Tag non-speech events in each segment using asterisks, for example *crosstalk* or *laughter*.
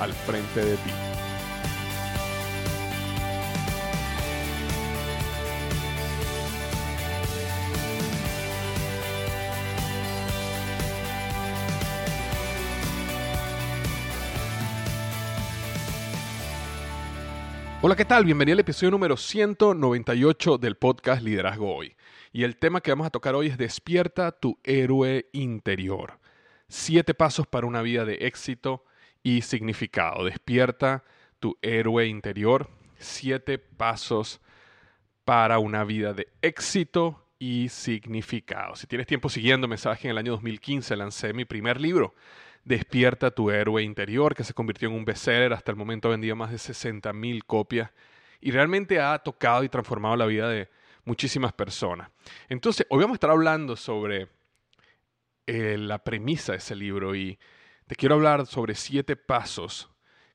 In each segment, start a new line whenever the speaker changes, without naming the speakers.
al frente de ti. Hola, ¿qué tal? Bienvenido al episodio número 198 del podcast Liderazgo Hoy. Y el tema que vamos a tocar hoy es Despierta tu héroe interior. Siete pasos para una vida de éxito y significado. Despierta tu héroe interior. Siete pasos para una vida de éxito y significado. Si tienes tiempo siguiendo mensaje, en el año 2015 lancé mi primer libro Despierta tu héroe interior, que se convirtió en un bestseller. Hasta el momento ha vendido más de 60 mil copias y realmente ha tocado y transformado la vida de muchísimas personas. Entonces, hoy vamos a estar hablando sobre eh, la premisa de ese libro y te quiero hablar sobre siete pasos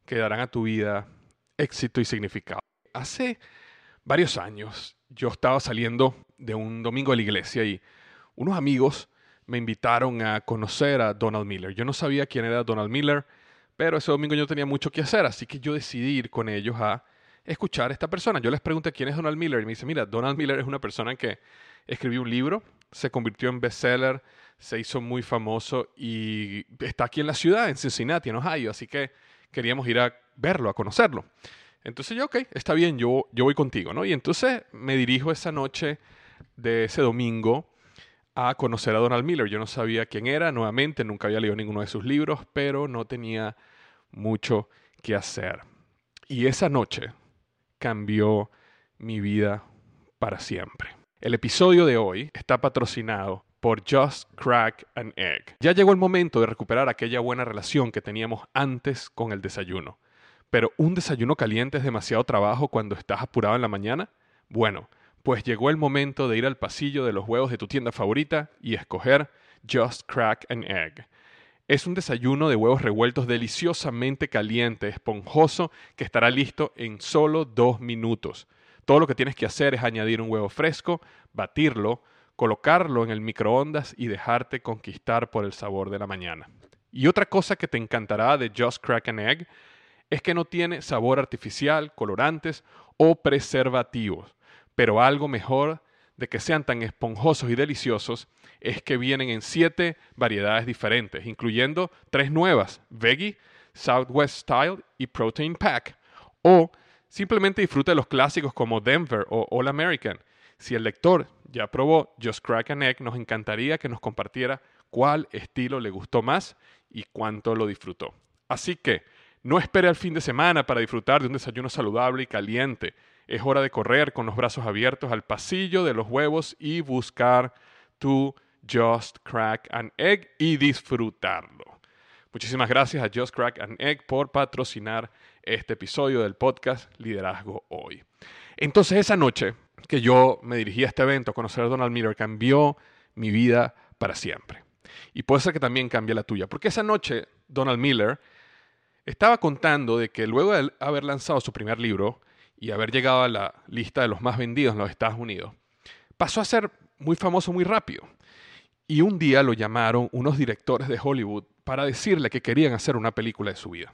que darán a tu vida éxito y significado. Hace varios años yo estaba saliendo de un domingo de la iglesia y unos amigos me invitaron a conocer a Donald Miller. Yo no sabía quién era Donald Miller, pero ese domingo yo tenía mucho que hacer, así que yo decidí ir con ellos a escuchar a esta persona. Yo les pregunté quién es Donald Miller y me dice, mira, Donald Miller es una persona que escribió un libro, se convirtió en bestseller, se hizo muy famoso y está aquí en la ciudad, en Cincinnati, en Ohio, así que queríamos ir a verlo, a conocerlo. Entonces yo, ok, está bien, yo, yo voy contigo, ¿no? Y entonces me dirijo esa noche de ese domingo a conocer a Donald Miller. Yo no sabía quién era, nuevamente, nunca había leído ninguno de sus libros, pero no tenía mucho que hacer. Y esa noche cambió mi vida para siempre. El episodio de hoy está patrocinado por Just Crack an Egg. Ya llegó el momento de recuperar aquella buena relación que teníamos antes con el desayuno. Pero un desayuno caliente es demasiado trabajo cuando estás apurado en la mañana. Bueno, pues llegó el momento de ir al pasillo de los huevos de tu tienda favorita y escoger Just Crack an Egg. Es un desayuno de huevos revueltos deliciosamente caliente, esponjoso, que estará listo en solo dos minutos. Todo lo que tienes que hacer es añadir un huevo fresco, batirlo, colocarlo en el microondas y dejarte conquistar por el sabor de la mañana. Y otra cosa que te encantará de Just Crack an Egg es que no tiene sabor artificial, colorantes o preservativos. Pero algo mejor de que sean tan esponjosos y deliciosos es que vienen en siete variedades diferentes, incluyendo tres nuevas, Veggie, Southwest Style y Protein Pack. O simplemente disfruta de los clásicos como Denver o All American. Si el lector ya probó Just Crack an Egg, nos encantaría que nos compartiera cuál estilo le gustó más y cuánto lo disfrutó. Así que no espere al fin de semana para disfrutar de un desayuno saludable y caliente. Es hora de correr con los brazos abiertos al pasillo de los huevos y buscar tu Just Crack an Egg y disfrutarlo. Muchísimas gracias a Just Crack an Egg por patrocinar este episodio del podcast Liderazgo Hoy. Entonces esa noche que yo me dirigí a este evento a conocer a Donald Miller cambió mi vida para siempre. Y puede ser que también cambie la tuya, porque esa noche Donald Miller estaba contando de que luego de haber lanzado su primer libro, y haber llegado a la lista de los más vendidos en los Estados Unidos, pasó a ser muy famoso muy rápido. Y un día lo llamaron unos directores de Hollywood para decirle que querían hacer una película de su vida.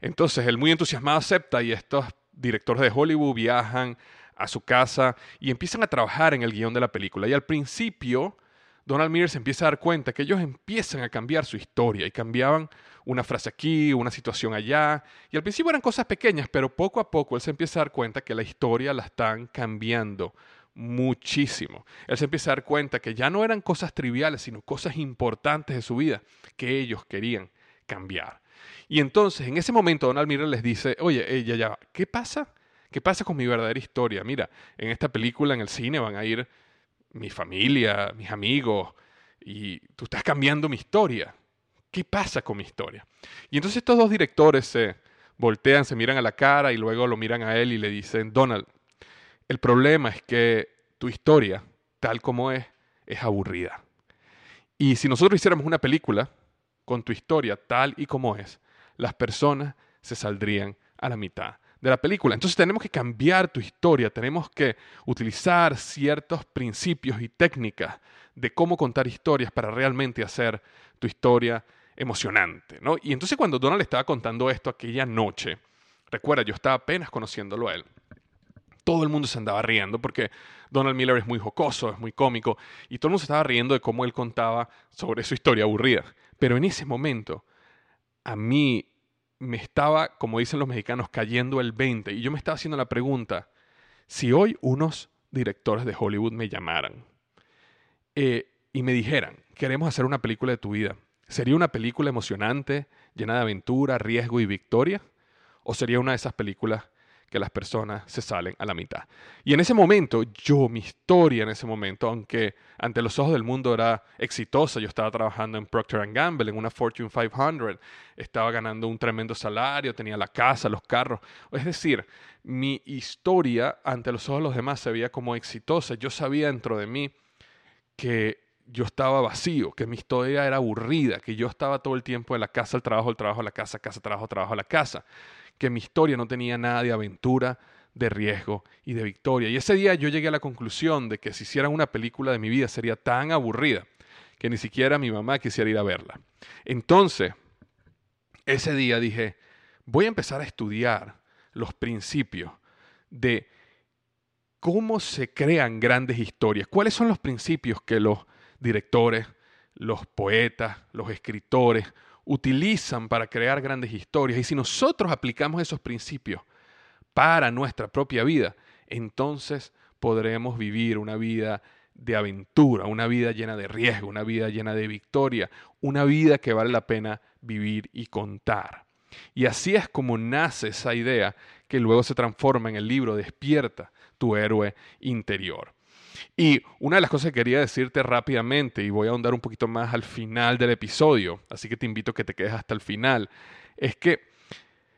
Entonces él muy entusiasmado acepta y estos directores de Hollywood viajan a su casa y empiezan a trabajar en el guion de la película. Y al principio Donald Miller se empieza a dar cuenta que ellos empiezan a cambiar su historia y cambiaban una frase aquí, una situación allá. Y al principio eran cosas pequeñas, pero poco a poco él se empieza a dar cuenta que la historia la están cambiando muchísimo. Él se empieza a dar cuenta que ya no eran cosas triviales, sino cosas importantes de su vida que ellos querían cambiar. Y entonces, en ese momento, Donald Miller les dice, oye, ella ya, ¿qué pasa? ¿Qué pasa con mi verdadera historia? Mira, en esta película, en el cine, van a ir mi familia, mis amigos, y tú estás cambiando mi historia. ¿Qué pasa con mi historia? Y entonces estos dos directores se voltean, se miran a la cara y luego lo miran a él y le dicen, Donald, el problema es que tu historia, tal como es, es aburrida. Y si nosotros hiciéramos una película con tu historia tal y como es, las personas se saldrían a la mitad de la película. Entonces tenemos que cambiar tu historia, tenemos que utilizar ciertos principios y técnicas de cómo contar historias para realmente hacer tu historia emocionante. ¿no? Y entonces cuando Donald estaba contando esto aquella noche, recuerda, yo estaba apenas conociéndolo a él. Todo el mundo se andaba riendo porque Donald Miller es muy jocoso, es muy cómico, y todo el mundo se estaba riendo de cómo él contaba sobre su historia aburrida. Pero en ese momento, a mí me estaba, como dicen los mexicanos, cayendo el 20 y yo me estaba haciendo la pregunta, si hoy unos directores de Hollywood me llamaran eh, y me dijeran, queremos hacer una película de tu vida, ¿sería una película emocionante, llena de aventura, riesgo y victoria? ¿O sería una de esas películas que las personas se salen a la mitad. Y en ese momento, yo, mi historia en ese momento, aunque ante los ojos del mundo era exitosa, yo estaba trabajando en Procter Gamble, en una Fortune 500, estaba ganando un tremendo salario, tenía la casa, los carros. Es decir, mi historia ante los ojos de los demás se veía como exitosa. Yo sabía dentro de mí que yo estaba vacío, que mi historia era aburrida, que yo estaba todo el tiempo en la casa, el trabajo, el trabajo, la casa, casa, trabajo, trabajo, la casa que mi historia no tenía nada de aventura, de riesgo y de victoria. Y ese día yo llegué a la conclusión de que si hicieran una película de mi vida sería tan aburrida que ni siquiera mi mamá quisiera ir a verla. Entonces, ese día dije, voy a empezar a estudiar los principios de cómo se crean grandes historias, cuáles son los principios que los directores, los poetas, los escritores utilizan para crear grandes historias. Y si nosotros aplicamos esos principios para nuestra propia vida, entonces podremos vivir una vida de aventura, una vida llena de riesgo, una vida llena de victoria, una vida que vale la pena vivir y contar. Y así es como nace esa idea que luego se transforma en el libro Despierta tu héroe interior. Y una de las cosas que quería decirte rápidamente, y voy a ahondar un poquito más al final del episodio, así que te invito a que te quedes hasta el final, es que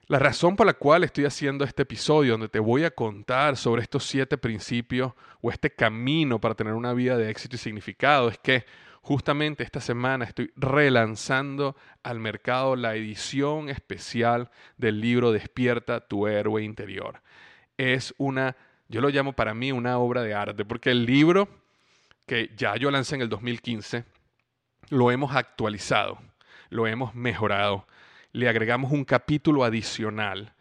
la razón por la cual estoy haciendo este episodio, donde te voy a contar sobre estos siete principios o este camino para tener una vida de éxito y significado, es que justamente esta semana estoy relanzando al mercado la edición especial del libro Despierta tu héroe interior. Es una yo lo llamo para mí una obra de arte, porque el libro que ya yo lancé en el 2015, lo hemos actualizado, lo hemos mejorado, le agregamos un capítulo adicional,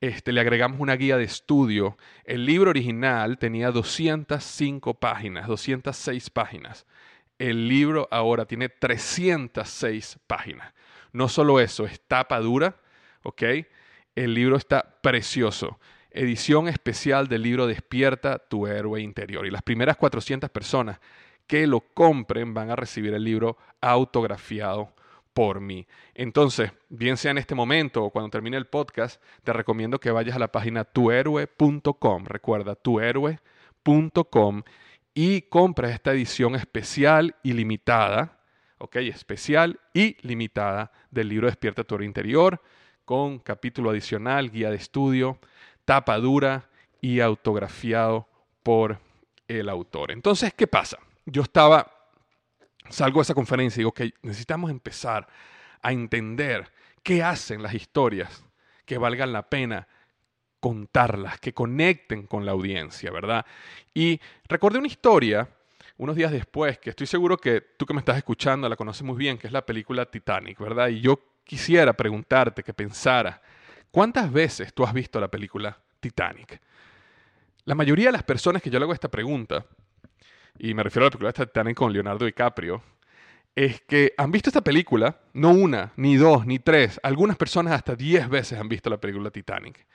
este, le agregamos una guía de estudio. El libro original tenía 205 páginas, 206 páginas. El libro ahora tiene 306 páginas. No solo eso, es tapa dura, ¿ok? El libro está precioso edición especial del libro Despierta tu héroe interior. Y las primeras 400 personas que lo compren van a recibir el libro autografiado por mí. Entonces, bien sea en este momento o cuando termine el podcast, te recomiendo que vayas a la página tuhéroe.com. Recuerda, tuhéroe.com y compres esta edición especial y limitada, ¿ok? Especial y limitada del libro Despierta tu interior, con capítulo adicional, guía de estudio, tapa dura y autografiado por el autor. Entonces, ¿qué pasa? Yo estaba salgo de esa conferencia y digo, que necesitamos empezar a entender qué hacen las historias que valgan la pena contarlas, que conecten con la audiencia, ¿verdad? Y recordé una historia unos días después, que estoy seguro que tú que me estás escuchando la conoces muy bien, que es la película Titanic, ¿verdad? Y yo quisiera preguntarte, que pensara, ¿cuántas veces tú has visto la película Titanic? La mayoría de las personas que yo le hago esta pregunta y me refiero a la película Titanic con Leonardo DiCaprio, es que han visto esta película, no una, ni dos, ni tres, algunas personas hasta diez veces han visto la película Titanic.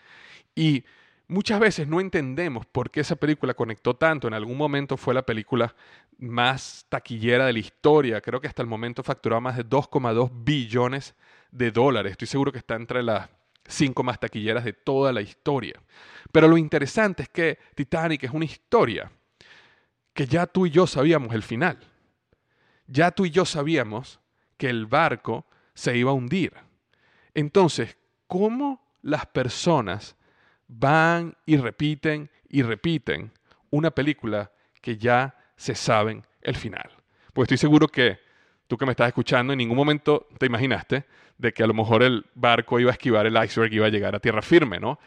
Y muchas veces no entendemos por qué esa película conectó tanto. En algún momento fue la película más taquillera de la historia. Creo que hasta el momento facturaba más de 2,2 billones de dólares. Estoy seguro que está entre las cinco más taquilleras de toda la historia. Pero lo interesante es que Titanic es una historia que ya tú y yo sabíamos el final. Ya tú y yo sabíamos que el barco se iba a hundir. Entonces, ¿cómo las personas van y repiten y repiten una película que ya se saben el final? Pues estoy seguro que tú que me estás escuchando en ningún momento te imaginaste de que a lo mejor el barco iba a esquivar el iceberg y iba a llegar a tierra firme, ¿no?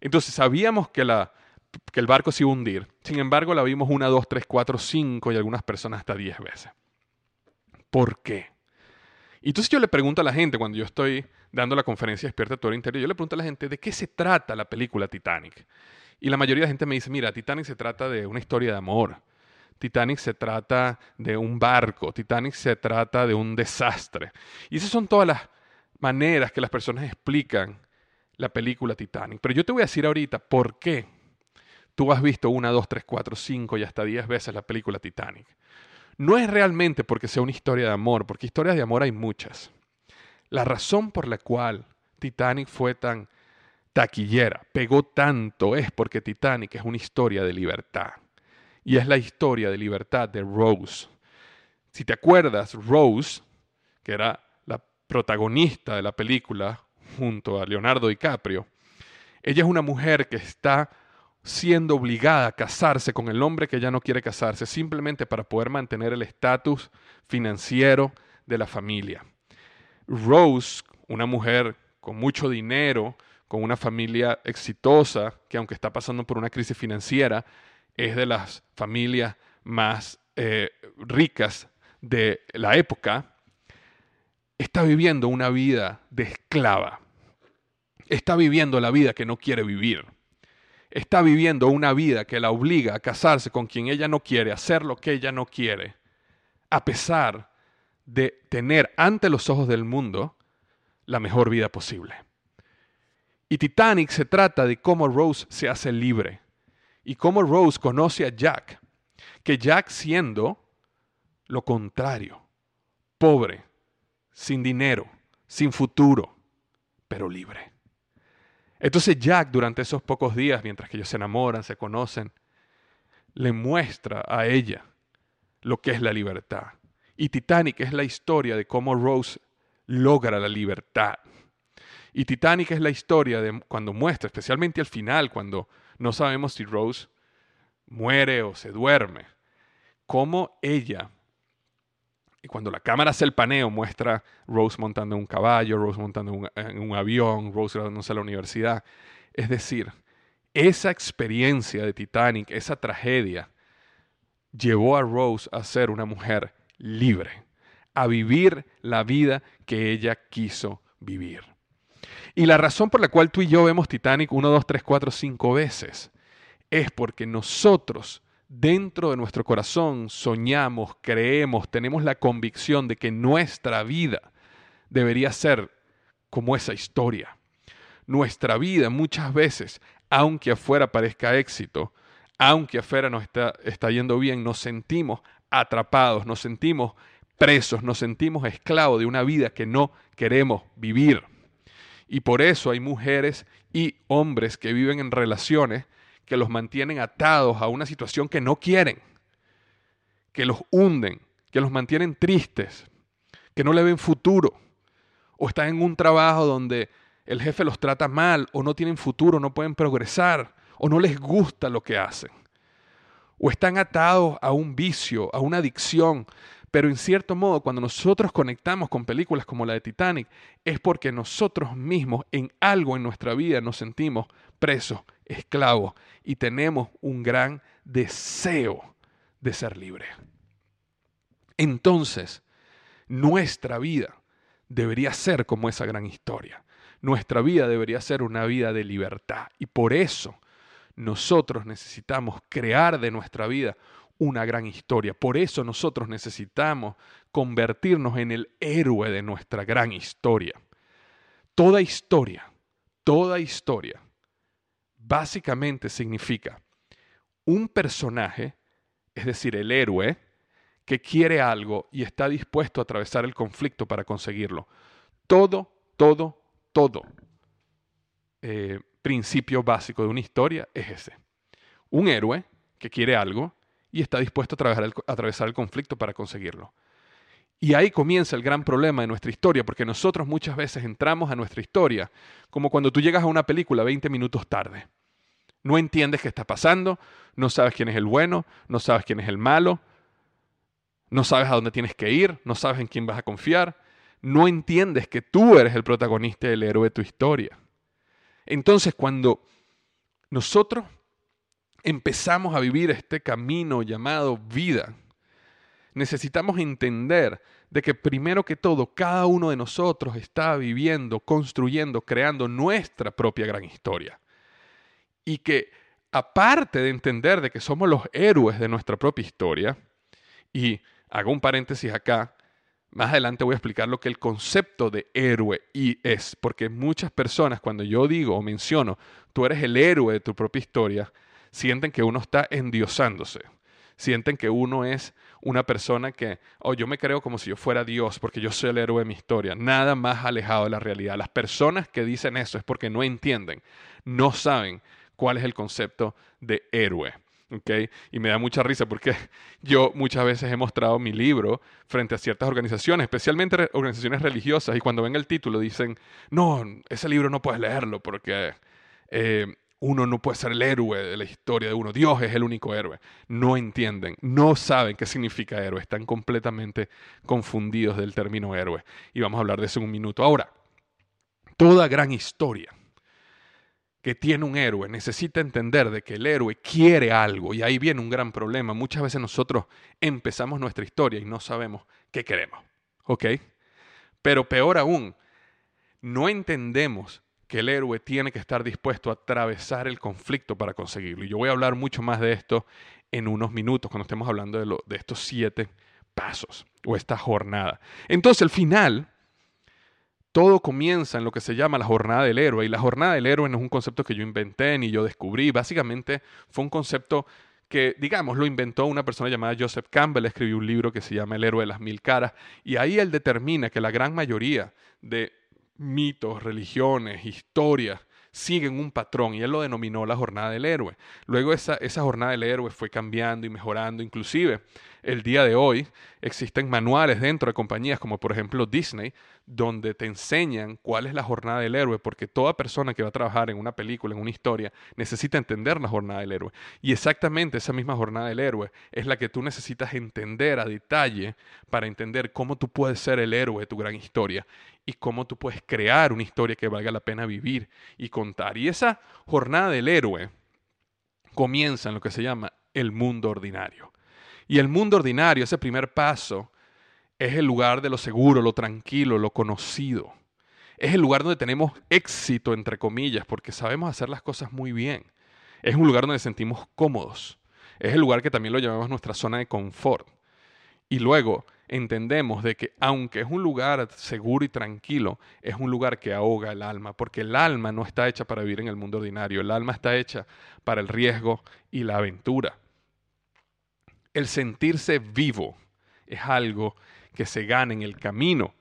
Entonces sabíamos que la que el barco se iba a hundir. Sin embargo, la vimos una, dos, tres, cuatro, cinco y algunas personas hasta diez veces. ¿Por qué? Y entonces yo le pregunto a la gente, cuando yo estoy dando la conferencia Despierta tu interior, yo le pregunto a la gente de qué se trata la película Titanic. Y la mayoría de la gente me dice, mira, Titanic se trata de una historia de amor. Titanic se trata de un barco. Titanic se trata de un desastre. Y esas son todas las maneras que las personas explican la película Titanic. Pero yo te voy a decir ahorita por qué tú has visto una, dos, tres, cuatro, cinco y hasta diez veces la película Titanic. No es realmente porque sea una historia de amor, porque historias de amor hay muchas. La razón por la cual Titanic fue tan taquillera, pegó tanto, es porque Titanic es una historia de libertad. Y es la historia de libertad de Rose. Si te acuerdas, Rose, que era protagonista de la película junto a Leonardo DiCaprio, ella es una mujer que está siendo obligada a casarse con el hombre que ya no quiere casarse, simplemente para poder mantener el estatus financiero de la familia. Rose, una mujer con mucho dinero, con una familia exitosa, que aunque está pasando por una crisis financiera, es de las familias más eh, ricas de la época, está viviendo una vida de esclava. Está viviendo la vida que no quiere vivir está viviendo una vida que la obliga a casarse con quien ella no quiere, hacer lo que ella no quiere, a pesar de tener ante los ojos del mundo la mejor vida posible. Y Titanic se trata de cómo Rose se hace libre y cómo Rose conoce a Jack, que Jack siendo lo contrario, pobre, sin dinero, sin futuro, pero libre. Entonces Jack durante esos pocos días, mientras que ellos se enamoran, se conocen, le muestra a ella lo que es la libertad. Y Titanic es la historia de cómo Rose logra la libertad. Y Titanic es la historia de cuando muestra, especialmente al final, cuando no sabemos si Rose muere o se duerme, cómo ella y cuando la cámara hace el paneo, muestra Rose montando un caballo, Rose montando en un avión, Rose graduándose a la universidad. Es decir, esa experiencia de Titanic, esa tragedia, llevó a Rose a ser una mujer libre, a vivir la vida que ella quiso vivir. Y la razón por la cual tú y yo vemos Titanic 1, 2, 3, 4, 5 veces es porque nosotros dentro de nuestro corazón soñamos, creemos, tenemos la convicción de que nuestra vida debería ser como esa historia. Nuestra vida muchas veces, aunque afuera parezca éxito, aunque afuera nos está, está yendo bien, nos sentimos atrapados, nos sentimos presos, nos sentimos esclavos de una vida que no queremos vivir. Y por eso hay mujeres y hombres que viven en relaciones que los mantienen atados a una situación que no quieren, que los hunden, que los mantienen tristes, que no le ven futuro, o están en un trabajo donde el jefe los trata mal, o no tienen futuro, no pueden progresar, o no les gusta lo que hacen, o están atados a un vicio, a una adicción, pero en cierto modo, cuando nosotros conectamos con películas como la de Titanic, es porque nosotros mismos en algo en nuestra vida nos sentimos presos, esclavos, y tenemos un gran deseo de ser libres. Entonces, nuestra vida debería ser como esa gran historia. Nuestra vida debería ser una vida de libertad. Y por eso nosotros necesitamos crear de nuestra vida una gran historia. Por eso nosotros necesitamos convertirnos en el héroe de nuestra gran historia. Toda historia, toda historia, básicamente significa un personaje, es decir, el héroe, que quiere algo y está dispuesto a atravesar el conflicto para conseguirlo. Todo, todo, todo eh, principio básico de una historia es ese. Un héroe que quiere algo y está dispuesto a, a atravesar el conflicto para conseguirlo. Y ahí comienza el gran problema de nuestra historia, porque nosotros muchas veces entramos a nuestra historia como cuando tú llegas a una película 20 minutos tarde. No entiendes qué está pasando, no sabes quién es el bueno, no sabes quién es el malo, no sabes a dónde tienes que ir, no sabes en quién vas a confiar, no entiendes que tú eres el protagonista y el héroe de tu historia. Entonces cuando nosotros empezamos a vivir este camino llamado vida, necesitamos entender de que primero que todo cada uno de nosotros está viviendo, construyendo, creando nuestra propia gran historia. Y que aparte de entender de que somos los héroes de nuestra propia historia, y hago un paréntesis acá, más adelante voy a explicar lo que el concepto de héroe y es, porque muchas personas cuando yo digo o menciono, tú eres el héroe de tu propia historia, sienten que uno está endiosándose. Sienten que uno es una persona que, oh, yo me creo como si yo fuera Dios, porque yo soy el héroe de mi historia. Nada más alejado de la realidad. Las personas que dicen eso es porque no entienden, no saben cuál es el concepto de héroe. ¿okay? Y me da mucha risa porque *laughs* yo muchas veces he mostrado mi libro frente a ciertas organizaciones, especialmente organizaciones religiosas, y cuando ven el título dicen, no, ese libro no puedes leerlo porque eh, uno no puede ser el héroe de la historia de uno, Dios es el único héroe. No entienden, no saben qué significa héroe, están completamente confundidos del término héroe. Y vamos a hablar de eso en un minuto. Ahora, toda gran historia que tiene un héroe necesita entender de que el héroe quiere algo y ahí viene un gran problema. Muchas veces nosotros empezamos nuestra historia y no sabemos qué queremos. ¿Ok? Pero peor aún, no entendemos que el héroe tiene que estar dispuesto a atravesar el conflicto para conseguirlo. Y yo voy a hablar mucho más de esto en unos minutos, cuando estemos hablando de, de estos siete pasos o esta jornada. Entonces, al final, todo comienza en lo que se llama la jornada del héroe. Y la jornada del héroe no es un concepto que yo inventé ni yo descubrí. Básicamente fue un concepto que, digamos, lo inventó una persona llamada Joseph Campbell, escribió un libro que se llama El héroe de las mil caras, y ahí él determina que la gran mayoría de mitos, religiones, historias, siguen un patrón y él lo denominó la jornada del héroe. Luego esa, esa jornada del héroe fue cambiando y mejorando, inclusive el día de hoy existen manuales dentro de compañías como por ejemplo Disney, donde te enseñan cuál es la jornada del héroe, porque toda persona que va a trabajar en una película, en una historia, necesita entender la jornada del héroe. Y exactamente esa misma jornada del héroe es la que tú necesitas entender a detalle para entender cómo tú puedes ser el héroe de tu gran historia y cómo tú puedes crear una historia que valga la pena vivir y contar. Y esa jornada del héroe comienza en lo que se llama el mundo ordinario. Y el mundo ordinario, ese primer paso, es el lugar de lo seguro, lo tranquilo, lo conocido. Es el lugar donde tenemos éxito, entre comillas, porque sabemos hacer las cosas muy bien. Es un lugar donde sentimos cómodos. Es el lugar que también lo llamamos nuestra zona de confort. Y luego entendemos de que aunque es un lugar seguro y tranquilo, es un lugar que ahoga el alma, porque el alma no está hecha para vivir en el mundo ordinario, el alma está hecha para el riesgo y la aventura el sentirse vivo es algo que se gana en el camino.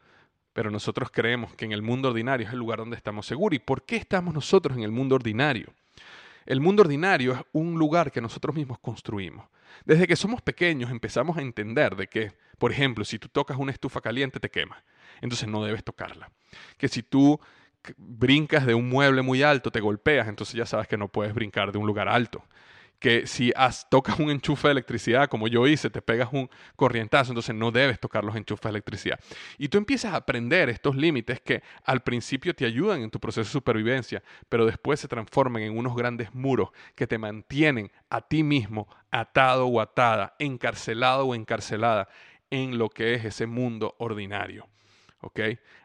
Pero nosotros creemos que en el mundo ordinario es el lugar donde estamos seguros. ¿Y por qué estamos nosotros en el mundo ordinario? El mundo ordinario es un lugar que nosotros mismos construimos. Desde que somos pequeños empezamos a entender de que, por ejemplo, si tú tocas una estufa caliente te quema. Entonces no debes tocarla. Que si tú brincas de un mueble muy alto te golpeas, entonces ya sabes que no puedes brincar de un lugar alto que si tocas un enchufe de electricidad, como yo hice, te pegas un corrientazo, entonces no debes tocar los enchufes de electricidad. Y tú empiezas a aprender estos límites que al principio te ayudan en tu proceso de supervivencia, pero después se transforman en unos grandes muros que te mantienen a ti mismo atado o atada, encarcelado o encarcelada en lo que es ese mundo ordinario. ¿Ok?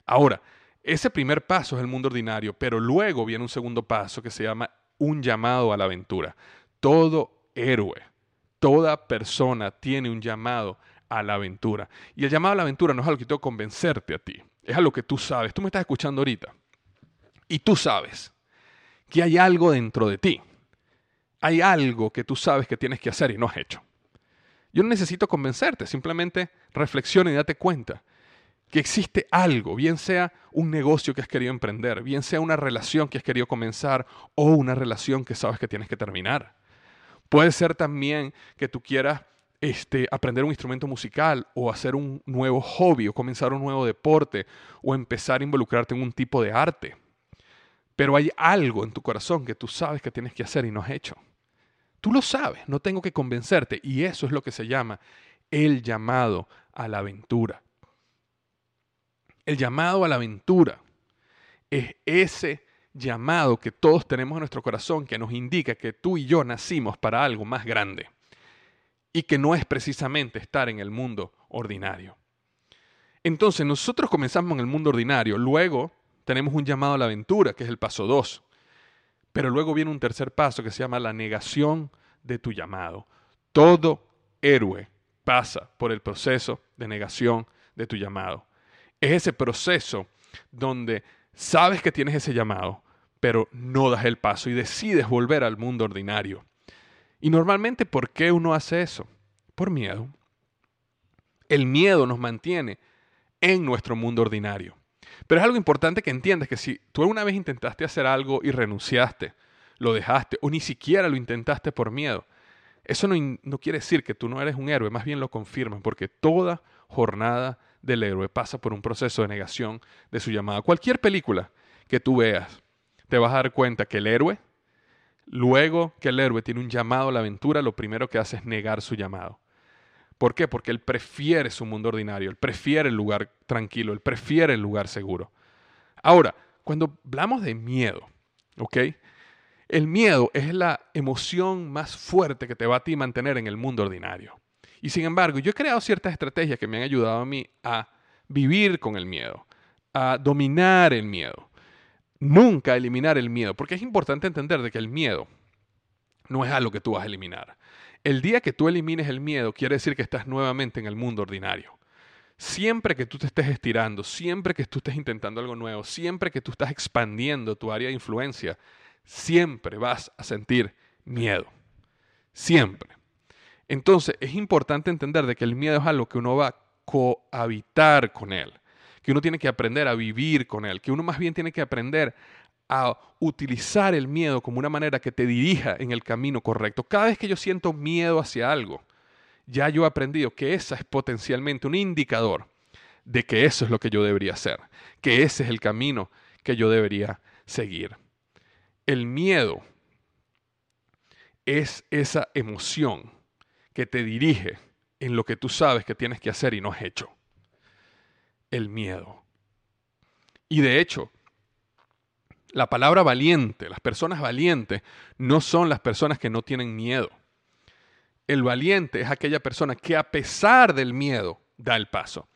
Ahora, ese primer paso es el mundo ordinario, pero luego viene un segundo paso que se llama un llamado a la aventura. Todo héroe, toda persona tiene un llamado a la aventura. Y el llamado a la aventura no es algo que tengo que convencerte a ti, es algo que tú sabes. Tú me estás escuchando ahorita y tú sabes que hay algo dentro de ti. Hay algo que tú sabes que tienes que hacer y no has hecho. Yo no necesito convencerte, simplemente reflexiona y date cuenta que existe algo, bien sea un negocio que has querido emprender, bien sea una relación que has querido comenzar o una relación que sabes que tienes que terminar. Puede ser también que tú quieras este, aprender un instrumento musical o hacer un nuevo hobby o comenzar un nuevo deporte o empezar a involucrarte en un tipo de arte. Pero hay algo en tu corazón que tú sabes que tienes que hacer y no has hecho. Tú lo sabes, no tengo que convencerte y eso es lo que se llama el llamado a la aventura. El llamado a la aventura es ese llamado que todos tenemos en nuestro corazón que nos indica que tú y yo nacimos para algo más grande y que no es precisamente estar en el mundo ordinario. Entonces nosotros comenzamos en el mundo ordinario, luego tenemos un llamado a la aventura, que es el paso 2, pero luego viene un tercer paso que se llama la negación de tu llamado. Todo héroe pasa por el proceso de negación de tu llamado. Es ese proceso donde sabes que tienes ese llamado, pero no das el paso y decides volver al mundo ordinario. Y normalmente, ¿por qué uno hace eso? Por miedo. El miedo nos mantiene en nuestro mundo ordinario. Pero es algo importante que entiendas que si tú alguna vez intentaste hacer algo y renunciaste, lo dejaste o ni siquiera lo intentaste por miedo, eso no, no quiere decir que tú no eres un héroe, más bien lo confirma, porque toda jornada del héroe pasa por un proceso de negación de su llamada. Cualquier película que tú veas, te vas a dar cuenta que el héroe, luego que el héroe tiene un llamado a la aventura, lo primero que hace es negar su llamado. ¿Por qué? Porque él prefiere su mundo ordinario, él prefiere el lugar tranquilo, él prefiere el lugar seguro. Ahora, cuando hablamos de miedo, ¿ok? El miedo es la emoción más fuerte que te va a ti mantener en el mundo ordinario. Y sin embargo, yo he creado ciertas estrategias que me han ayudado a mí a vivir con el miedo, a dominar el miedo, nunca eliminar el miedo, porque es importante entender de que el miedo no es algo que tú vas a eliminar. El día que tú elimines el miedo quiere decir que estás nuevamente en el mundo ordinario. Siempre que tú te estés estirando, siempre que tú estés intentando algo nuevo, siempre que tú estás expandiendo tu área de influencia, siempre vas a sentir miedo. Siempre. Entonces es importante entender de que el miedo es algo que uno va a cohabitar con él, que uno tiene que aprender a vivir con él, que uno más bien tiene que aprender a utilizar el miedo como una manera que te dirija en el camino correcto. Cada vez que yo siento miedo hacia algo, ya yo he aprendido que esa es potencialmente un indicador de que eso es lo que yo debería hacer, que ese es el camino que yo debería seguir. El miedo es esa emoción que te dirige en lo que tú sabes que tienes que hacer y no has hecho. El miedo. Y de hecho, la palabra valiente, las personas valientes, no son las personas que no tienen miedo. El valiente es aquella persona que a pesar del miedo da el paso.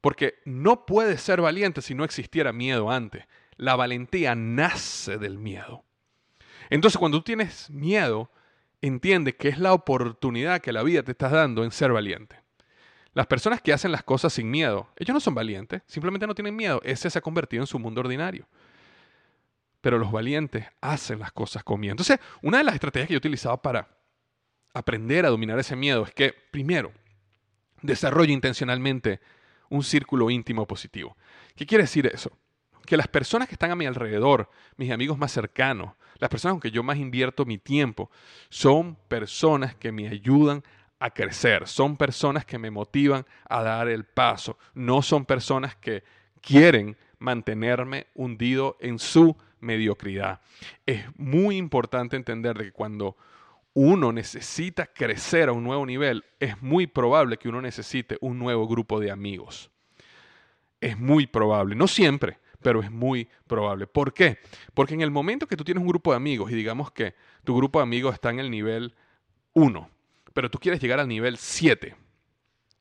Porque no puede ser valiente si no existiera miedo antes. La valentía nace del miedo. Entonces cuando tú tienes miedo, entiende que es la oportunidad que la vida te está dando en ser valiente. Las personas que hacen las cosas sin miedo, ellos no son valientes, simplemente no tienen miedo. Ese se ha convertido en su mundo ordinario. Pero los valientes hacen las cosas con miedo. Entonces, una de las estrategias que yo utilizaba para aprender a dominar ese miedo es que, primero, desarrolle intencionalmente un círculo íntimo positivo. ¿Qué quiere decir eso? Que las personas que están a mi alrededor, mis amigos más cercanos, las personas con que yo más invierto mi tiempo, son personas que me ayudan a crecer, son personas que me motivan a dar el paso, no son personas que quieren mantenerme hundido en su mediocridad. Es muy importante entender que cuando uno necesita crecer a un nuevo nivel, es muy probable que uno necesite un nuevo grupo de amigos. Es muy probable, no siempre, pero es muy probable. ¿Por qué? Porque en el momento que tú tienes un grupo de amigos y digamos que tu grupo de amigos está en el nivel 1, pero tú quieres llegar al nivel 7,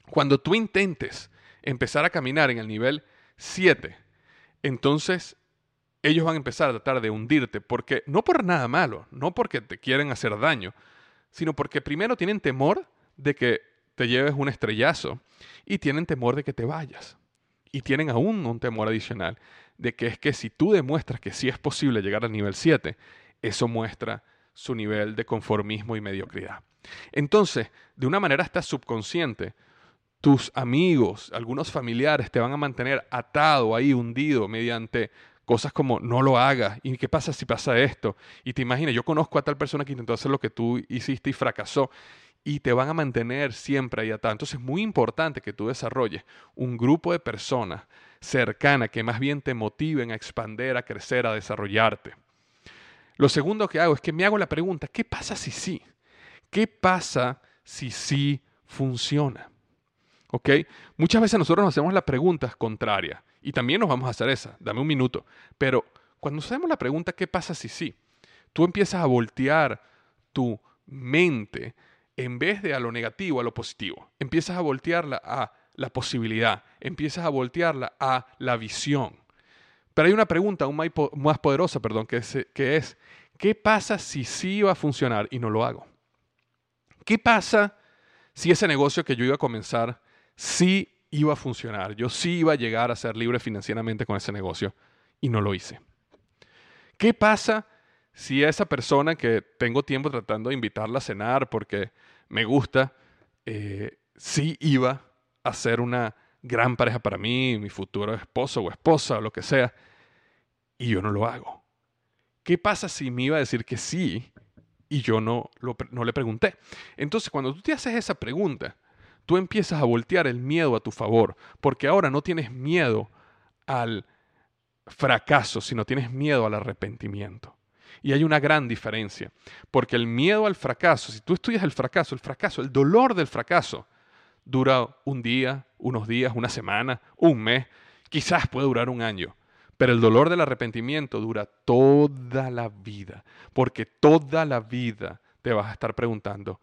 cuando tú intentes empezar a caminar en el nivel 7, entonces ellos van a empezar a tratar de hundirte, porque no por nada malo, no porque te quieren hacer daño, sino porque primero tienen temor de que te lleves un estrellazo y tienen temor de que te vayas. Y tienen aún un temor adicional de que es que si tú demuestras que sí es posible llegar al nivel 7, eso muestra su nivel de conformismo y mediocridad. Entonces, de una manera hasta subconsciente, tus amigos, algunos familiares te van a mantener atado ahí, hundido, mediante cosas como no lo hagas y qué pasa si pasa esto. Y te imaginas, yo conozco a tal persona que intentó hacer lo que tú hiciste y fracasó y te van a mantener siempre ahí atado. Entonces es muy importante que tú desarrolles un grupo de personas cercanas que más bien te motiven a expander, a crecer, a desarrollarte. Lo segundo que hago es que me hago la pregunta, ¿qué pasa si sí? ¿Qué pasa si sí funciona? ¿Ok? Muchas veces nosotros nos hacemos las preguntas contrarias. Y también nos vamos a hacer esa, dame un minuto. Pero cuando nos hacemos la pregunta, ¿qué pasa si sí? Tú empiezas a voltear tu mente en vez de a lo negativo, a lo positivo. Empiezas a voltearla a la posibilidad, empiezas a voltearla a la visión. Pero hay una pregunta aún más poderosa, perdón, que es, ¿qué pasa si sí va a funcionar y no lo hago? ¿Qué pasa si ese negocio que yo iba a comenzar sí iba a funcionar, yo sí iba a llegar a ser libre financieramente con ese negocio y no lo hice. ¿Qué pasa si esa persona que tengo tiempo tratando de invitarla a cenar porque me gusta, eh, sí iba a ser una gran pareja para mí, mi futuro esposo o esposa o lo que sea, y yo no lo hago? ¿Qué pasa si me iba a decir que sí y yo no, no le pregunté? Entonces, cuando tú te haces esa pregunta, tú empiezas a voltear el miedo a tu favor, porque ahora no tienes miedo al fracaso, sino tienes miedo al arrepentimiento. Y hay una gran diferencia, porque el miedo al fracaso, si tú estudias el fracaso, el fracaso, el dolor del fracaso, dura un día, unos días, una semana, un mes, quizás puede durar un año, pero el dolor del arrepentimiento dura toda la vida, porque toda la vida te vas a estar preguntando,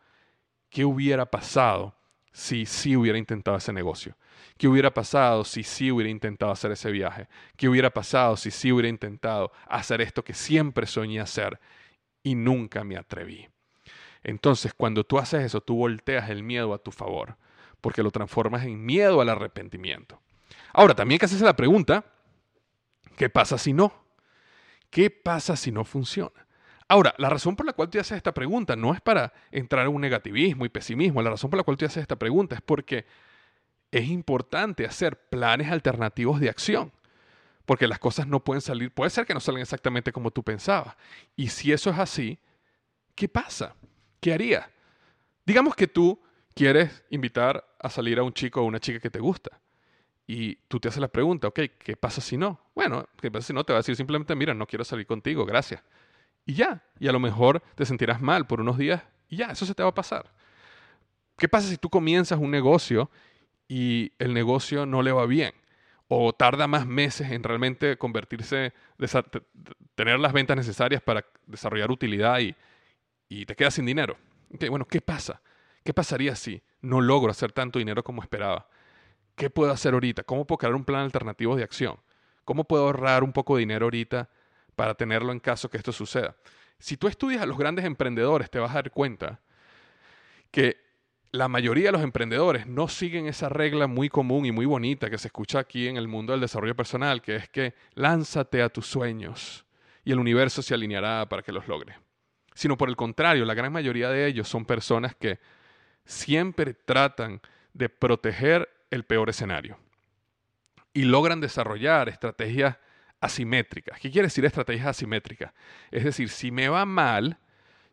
¿qué hubiera pasado si sí hubiera intentado ese negocio? ¿Qué hubiera pasado si sí hubiera intentado hacer ese viaje? ¿Qué hubiera pasado si sí hubiera intentado hacer esto que siempre soñé hacer y nunca me atreví? Entonces, cuando tú haces eso, tú volteas el miedo a tu favor, porque lo transformas en miedo al arrepentimiento. Ahora, también hay que hacerse la pregunta, ¿qué pasa si no? ¿Qué pasa si no funciona? Ahora, la razón por la cual tú haces esta pregunta no es para entrar en un negativismo y pesimismo, la razón por la cual tú haces esta pregunta es porque es importante hacer planes alternativos de acción, porque las cosas no pueden salir, puede ser que no salgan exactamente como tú pensabas. Y si eso es así, ¿qué pasa? ¿Qué haría? Digamos que tú quieres invitar a salir a un chico o una chica que te gusta. Y tú te haces la pregunta, ok, ¿qué pasa si no? Bueno, ¿qué pasa si no? Te va a decir simplemente, mira, no quiero salir contigo, gracias y ya. Y a lo mejor te sentirás mal por unos días y ya, eso se te va a pasar. ¿Qué pasa si tú comienzas un negocio y el negocio no le va bien? O tarda más meses en realmente convertirse, tener las ventas necesarias para desarrollar utilidad y, y te quedas sin dinero. bueno, ¿qué pasa? ¿Qué pasaría si no logro hacer tanto dinero como esperaba? ¿Qué puedo hacer ahorita? ¿Cómo puedo crear un plan alternativo de acción? ¿Cómo puedo ahorrar un poco de dinero ahorita para tenerlo en caso que esto suceda. Si tú estudias a los grandes emprendedores, te vas a dar cuenta que la mayoría de los emprendedores no siguen esa regla muy común y muy bonita que se escucha aquí en el mundo del desarrollo personal, que es que lánzate a tus sueños y el universo se alineará para que los logres. Sino por el contrario, la gran mayoría de ellos son personas que siempre tratan de proteger el peor escenario. y logran desarrollar estrategias asimétricas. ¿Qué quiere decir estrategias asimétricas? Es decir, si me va mal,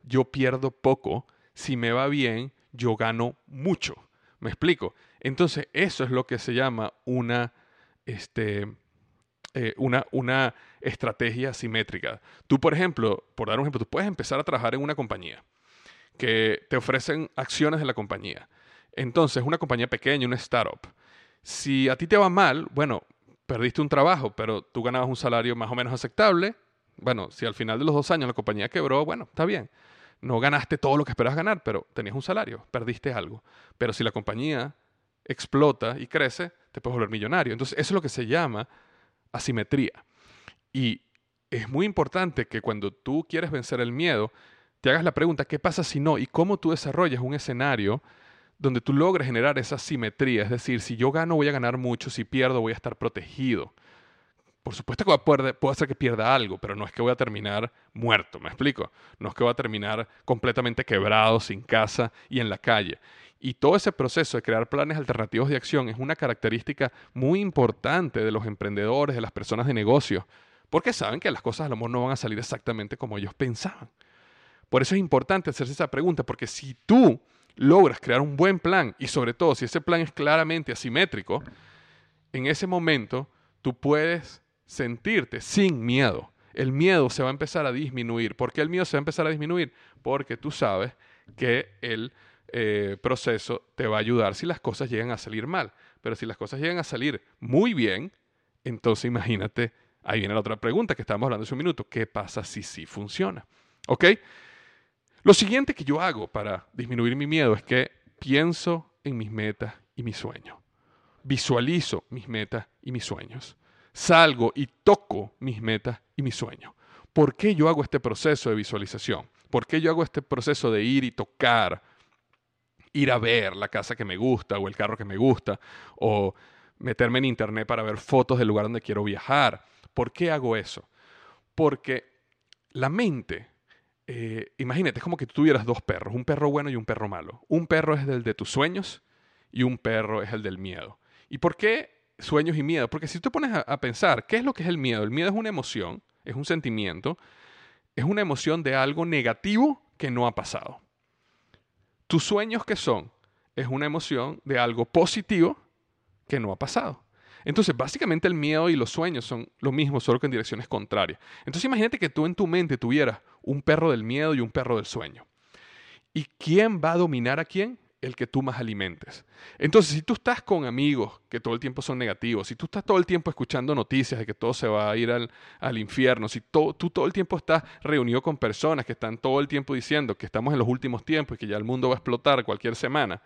yo pierdo poco, si me va bien, yo gano mucho. ¿Me explico? Entonces, eso es lo que se llama una, este, eh, una, una estrategia asimétrica. Tú, por ejemplo, por dar un ejemplo, tú puedes empezar a trabajar en una compañía que te ofrecen acciones de la compañía. Entonces, una compañía pequeña, una startup. Si a ti te va mal, bueno, perdiste un trabajo, pero tú ganabas un salario más o menos aceptable. Bueno, si al final de los dos años la compañía quebró, bueno, está bien. No ganaste todo lo que esperabas ganar, pero tenías un salario, perdiste algo. Pero si la compañía explota y crece, te puedes volver millonario. Entonces, eso es lo que se llama asimetría. Y es muy importante que cuando tú quieres vencer el miedo, te hagas la pregunta, ¿qué pasa si no? Y cómo tú desarrollas un escenario donde tú logres generar esa simetría. Es decir, si yo gano voy a ganar mucho, si pierdo voy a estar protegido. Por supuesto que puedo hacer que pierda algo, pero no es que voy a terminar muerto, ¿me explico? No es que voy a terminar completamente quebrado, sin casa y en la calle. Y todo ese proceso de crear planes alternativos de acción es una característica muy importante de los emprendedores, de las personas de negocio, porque saben que las cosas a lo mejor no van a salir exactamente como ellos pensaban. Por eso es importante hacerse esa pregunta, porque si tú logras crear un buen plan y sobre todo si ese plan es claramente asimétrico, en ese momento tú puedes sentirte sin miedo. El miedo se va a empezar a disminuir. ¿Por qué el miedo se va a empezar a disminuir? Porque tú sabes que el eh, proceso te va a ayudar si las cosas llegan a salir mal. Pero si las cosas llegan a salir muy bien, entonces imagínate, ahí viene la otra pregunta que estábamos hablando hace un minuto, ¿qué pasa si sí funciona? ¿Ok? Lo siguiente que yo hago para disminuir mi miedo es que pienso en mis metas y mis sueños. Visualizo mis metas y mis sueños. Salgo y toco mis metas y mis sueños. ¿Por qué yo hago este proceso de visualización? ¿Por qué yo hago este proceso de ir y tocar, ir a ver la casa que me gusta o el carro que me gusta o meterme en internet para ver fotos del lugar donde quiero viajar? ¿Por qué hago eso? Porque la mente eh, imagínate, es como que tú tuvieras dos perros, un perro bueno y un perro malo. Un perro es el de tus sueños y un perro es el del miedo. ¿Y por qué sueños y miedo? Porque si tú te pones a, pensar, ¿qué es lo que es el miedo? El miedo es una emoción, es un sentimiento, es una emoción de algo negativo que no ha pasado. ¿Tus sueños qué son? Es una emoción de algo positivo que no ha pasado. Entonces, básicamente el miedo y los sueños son lo mismo, solo que en direcciones contrarias. Entonces, imagínate que tú en tu mente tuvieras un perro del miedo y un perro del sueño. ¿Y quién va a dominar a quién? El que tú más alimentes. Entonces, si tú estás con amigos que todo el tiempo son negativos, si tú estás todo el tiempo escuchando noticias de que todo se va a ir al, infierno, si tú todo el tiempo estás reunido con personas que están todo el tiempo diciendo que estamos en los últimos tiempos y que ya el mundo va a explotar cualquier semana,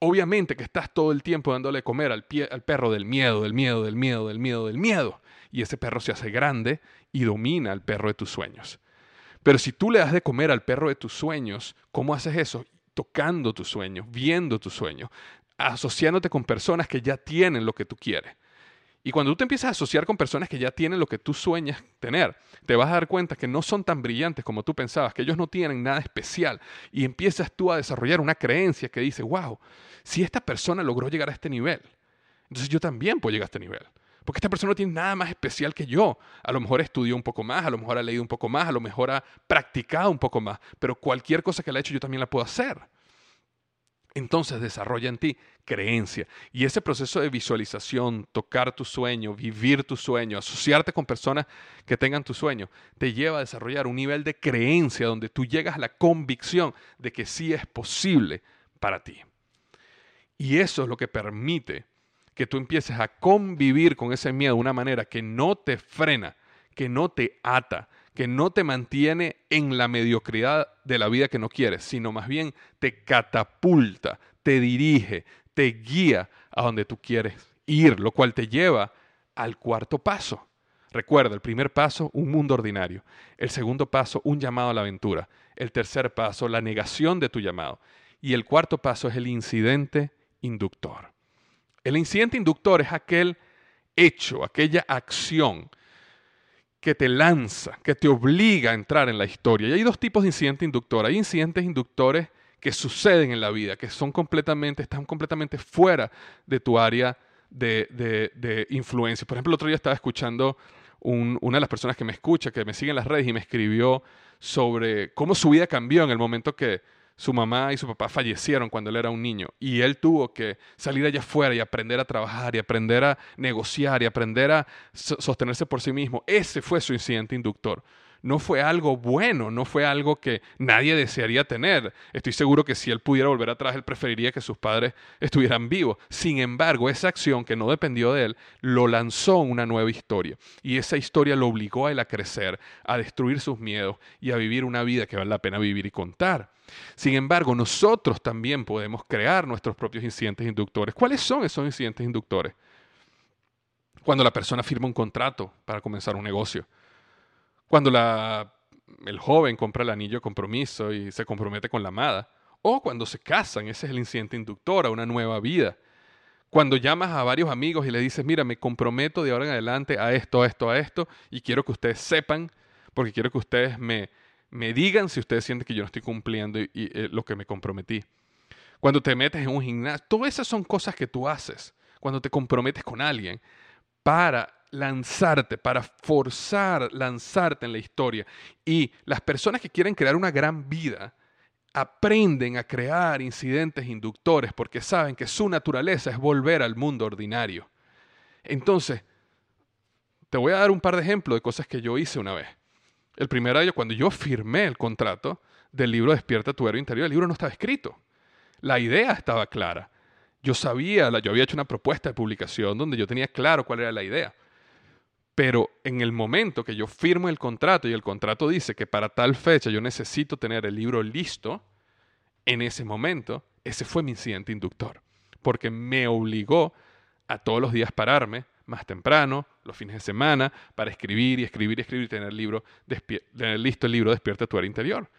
obviamente que estás todo el tiempo dándole comer al, al perro del miedo, del miedo, del miedo, del miedo, del miedo. Y ese perro se hace grande y domina al perro de tus sueños. Pero si tú le das de comer al perro de tus sueños, ¿cómo haces eso? Tocando tus sueños, viendo tus sueños, asociándote con personas que ya tienen lo que tú quieres. Y cuando tú te empiezas a asociar con personas que ya tienen lo que tú sueñas tener, te vas a dar cuenta que no son tan brillantes como tú pensabas, que ellos no tienen nada especial. Y empiezas tú a desarrollar una creencia que dice, wow, si esta persona logró llegar a este nivel, entonces yo también puedo llegar a este nivel. Porque esta persona no tiene nada más especial que yo. A lo mejor estudió un poco más, a lo mejor ha leído un poco más, a lo mejor ha practicado un poco más, pero cualquier cosa que le ha hecho yo también la puedo hacer. Entonces desarrolla en ti creencia. Y ese proceso de visualización, tocar tu sueño, vivir tu sueño, asociarte con personas que tengan tu sueño, te lleva a desarrollar un nivel de creencia donde tú llegas a la convicción de que sí es posible para ti. Y eso es lo que permite que tú empieces a convivir con ese miedo de una manera que no te frena, que no te ata, que no te mantiene en la mediocridad de la vida que no quieres, sino más bien te catapulta, te dirige, te guía a donde tú quieres ir, lo cual te lleva al cuarto paso. Recuerda, el primer paso, un mundo ordinario. El segundo paso, un llamado a la aventura. El tercer paso, la negación de tu llamado. Y el cuarto paso es el incidente inductor. El incidente inductor es aquel hecho, aquella acción que te lanza, que te obliga a entrar en la historia. Y hay dos tipos de incidente inductor. Hay incidentes inductores que suceden en la vida, que son completamente, están completamente fuera de tu área de, influencia. Por ejemplo, el otro día estaba escuchando una de las personas que me escucha, que me sigue en las redes y me escribió sobre cómo su vida cambió en el momento que su mamá y su papá fallecieron cuando él era un niño y él tuvo que salir allá afuera y aprender a trabajar y aprender a negociar y aprender a sostenerse por sí mismo. Ese fue su incidente inductor no fue algo bueno, no fue algo que nadie desearía tener. Estoy seguro que si él pudiera volver atrás, él preferiría que sus padres estuvieran vivos. Sin embargo, esa acción que no dependió de él, lo lanzó en una nueva historia. Y esa historia lo obligó a él a crecer, a destruir sus miedos y a vivir una vida que vale la pena vivir y contar. Sin embargo, nosotros también podemos crear nuestros propios incidentes inductores. ¿Cuáles son esos incidentes inductores? Cuando la persona firma un contrato para comenzar un negocio cuando el joven compra el anillo de compromiso y se compromete con la amada. O cuando se casan, ese es el incidente inductor a una nueva vida. Cuando llamas a varios amigos y le dices, mira, me comprometo de ahora en adelante a esto, a esto, a esto, y quiero que ustedes sepan, porque quiero que ustedes me, me digan si ustedes sienten que yo no estoy cumpliendo eh, lo que me comprometí. Cuando te metes en un gimnasio, todas esas son cosas que tú haces cuando te comprometes con alguien para lanzarte, para forzar lanzarte en la historia. Y las personas que quieren crear una gran vida aprenden a crear incidentes inductores porque saben que su naturaleza es volver al mundo ordinario. Entonces, te voy a dar un par de ejemplos de cosas que yo hice una vez. El primer año, cuando yo firmé el contrato del libro Despierta tu héroe interior, el libro no estaba escrito. La idea estaba clara. Yo sabía, yo había hecho una propuesta de publicación donde yo tenía claro cuál era la idea. Pero en el momento que yo firmo el contrato y el contrato dice que para tal fecha yo necesito tener el libro listo, en ese momento, ese fue mi incidente inductor. Porque me obligó a todos los días pararme más temprano, los fines de semana, para escribir y escribir y escribir y tener, libro, listo el libro Despierta tu era interior.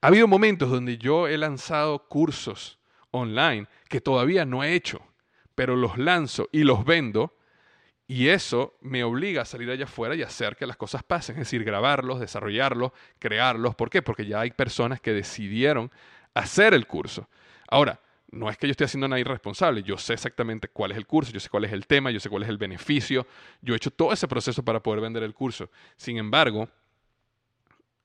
Ha habido momentos donde yo he lanzado cursos online que todavía no he hecho, pero los lanzo y los vendo y eso me obliga a salir allá afuera y hacer que las cosas pasen, es decir, grabarlos, desarrollarlos, crearlos. ¿Por qué? Porque ya hay personas que decidieron hacer el curso. Ahora, no es que yo esté haciendo nada irresponsable, yo sé exactamente cuál es el curso, yo sé cuál es el tema, yo sé cuál es el beneficio, yo he hecho todo ese proceso para poder vender el curso. Sin embargo,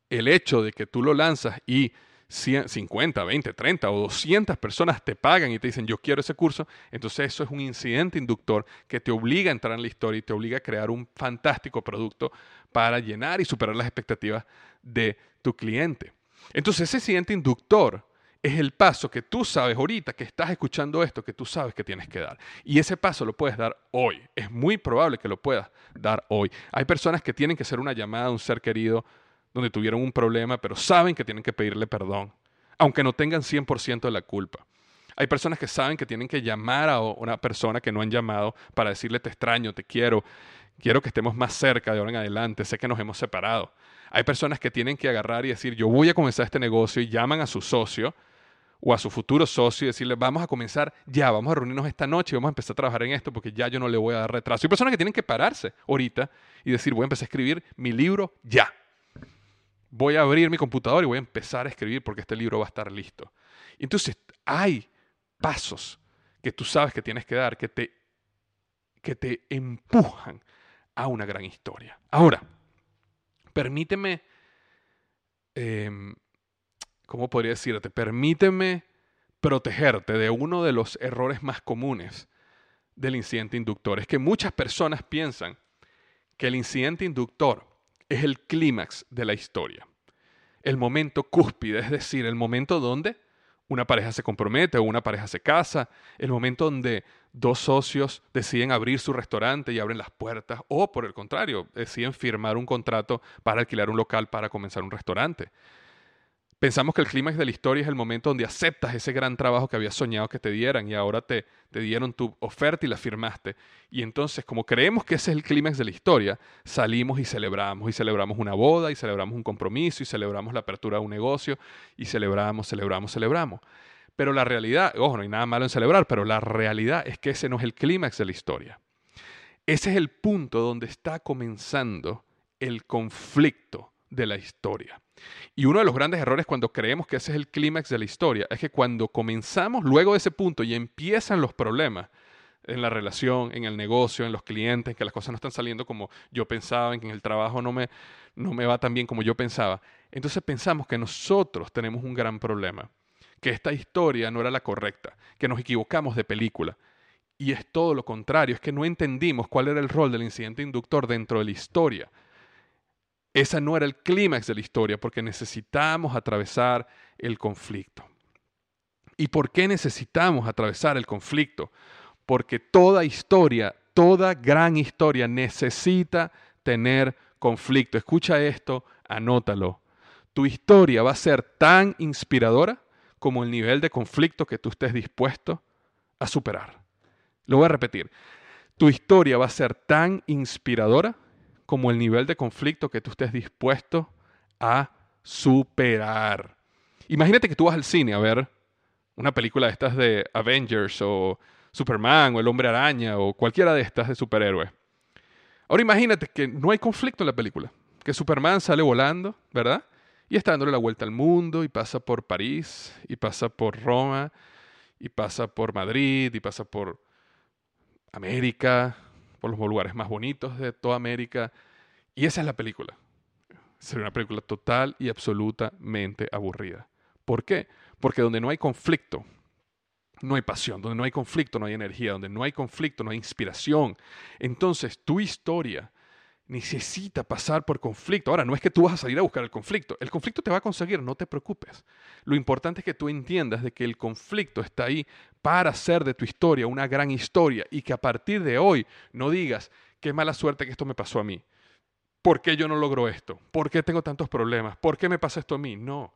el hecho de que tú lo lanzas y 50, 20, 30 o 200 personas te pagan y te dicen yo quiero ese curso, entonces eso es un incidente inductor que te obliga a entrar en la historia y te obliga a crear un fantástico producto para llenar y superar las expectativas de tu cliente. Entonces ese incidente inductor es el paso que tú sabes ahorita que estás escuchando esto, que tú sabes que tienes que dar. Y ese paso lo puedes dar hoy. Es muy probable que lo puedas dar hoy. Hay personas que tienen que hacer una llamada a un ser querido donde tuvieron un problema, pero saben que tienen que pedirle perdón, aunque no tengan 100% de la culpa. Hay personas que saben que tienen que llamar a una persona que no han llamado para decirle te extraño, te quiero, quiero que estemos más cerca de ahora en adelante, sé que nos hemos separado. Hay personas que tienen que agarrar y decir yo voy a comenzar este negocio y llaman a su socio o a su futuro socio y decirle vamos a comenzar ya, vamos a reunirnos esta noche y vamos a empezar a trabajar en esto porque ya yo no le voy a dar retraso. Hay personas que tienen que pararse ahorita y decir voy a empezar a escribir mi libro ya voy a abrir mi computador y voy a empezar a escribir porque este libro va a estar listo. Entonces hay pasos que tú sabes que tienes que dar, que te, que te empujan a una gran historia. Ahora, permíteme, em, ¿cómo podría decirte? Permíteme protegerte de uno de los errores más comunes del incidente inductor. Es que muchas personas piensan que el incidente inductor es el clímax de la historia. El momento cúspide, es decir, el momento donde una pareja se compromete o una pareja se casa, el momento donde dos socios deciden abrir su restaurante y abren las puertas, o por el contrario, deciden firmar un contrato para alquilar un local para comenzar un restaurante. Pensamos que el clímax de la historia es el momento donde aceptas ese gran trabajo que habías soñado que te dieran y ahora te, te dieron tu oferta y la firmaste. Y entonces, como creemos que ese es el clímax de la historia, salimos y celebramos. Y celebramos una boda, y celebramos un compromiso, y celebramos la apertura de un negocio, y celebramos, celebramos, celebramos. Pero la realidad, ojo, no hay nada malo en celebrar, pero la realidad es que ese no es el clímax de la historia. Ese es el punto donde está comenzando el conflicto de la historia. Y uno de los grandes errores cuando creemos que ese es el clímax de la historia es que cuando comenzamos luego de ese punto y empiezan los problemas, en la relación, en el negocio, en los clientes, que las cosas no están saliendo como yo pensaba, en que en el trabajo no me, no me va tan bien como yo pensaba. Entonces pensamos que nosotros tenemos un gran problema, que esta historia no era la correcta, que nos equivocamos de película. Y es todo lo contrario, es que no entendimos cuál era el rol del incidente inductor dentro de la historia. Esa no era el clímax de la historia, porque necesitamos atravesar el conflicto. ¿Y por qué necesitamos atravesar el conflicto? Porque toda historia, toda gran historia necesita tener conflicto. Escucha esto, anótalo. Tu historia va a ser tan inspiradora como el nivel de conflicto que tú estés dispuesto a superar. Lo voy a repetir. Tu historia va a ser tan inspiradora como el nivel de conflicto que tú estés dispuesto a superar. Imagínate que tú vas al cine a ver una película de estas de Avengers o Superman o El Hombre Araña o cualquiera de estas de superhéroes. Ahora imagínate que no hay conflicto en la película, que Superman sale volando, ¿verdad? Y está dándole la vuelta al mundo y pasa por París y pasa por Roma y pasa por Madrid y pasa por América por los lugares más bonitos de toda América. Y esa es la película. Sería una película total y absolutamente aburrida. ¿Por qué? Porque donde no hay conflicto, no hay pasión, donde no hay conflicto, no hay energía, donde no hay conflicto, no hay inspiración. Entonces, tu historia necesita pasar por conflicto. Ahora, no es que tú vas a salir a buscar el conflicto. El conflicto te va a conseguir, no te preocupes. Lo importante es que tú entiendas de que el conflicto está ahí para hacer de tu historia una gran historia y que a partir de hoy no digas, qué mala suerte que esto me pasó a mí. ¿Por qué yo no logro esto? ¿Por qué tengo tantos problemas? ¿Por qué me pasa esto a mí? No.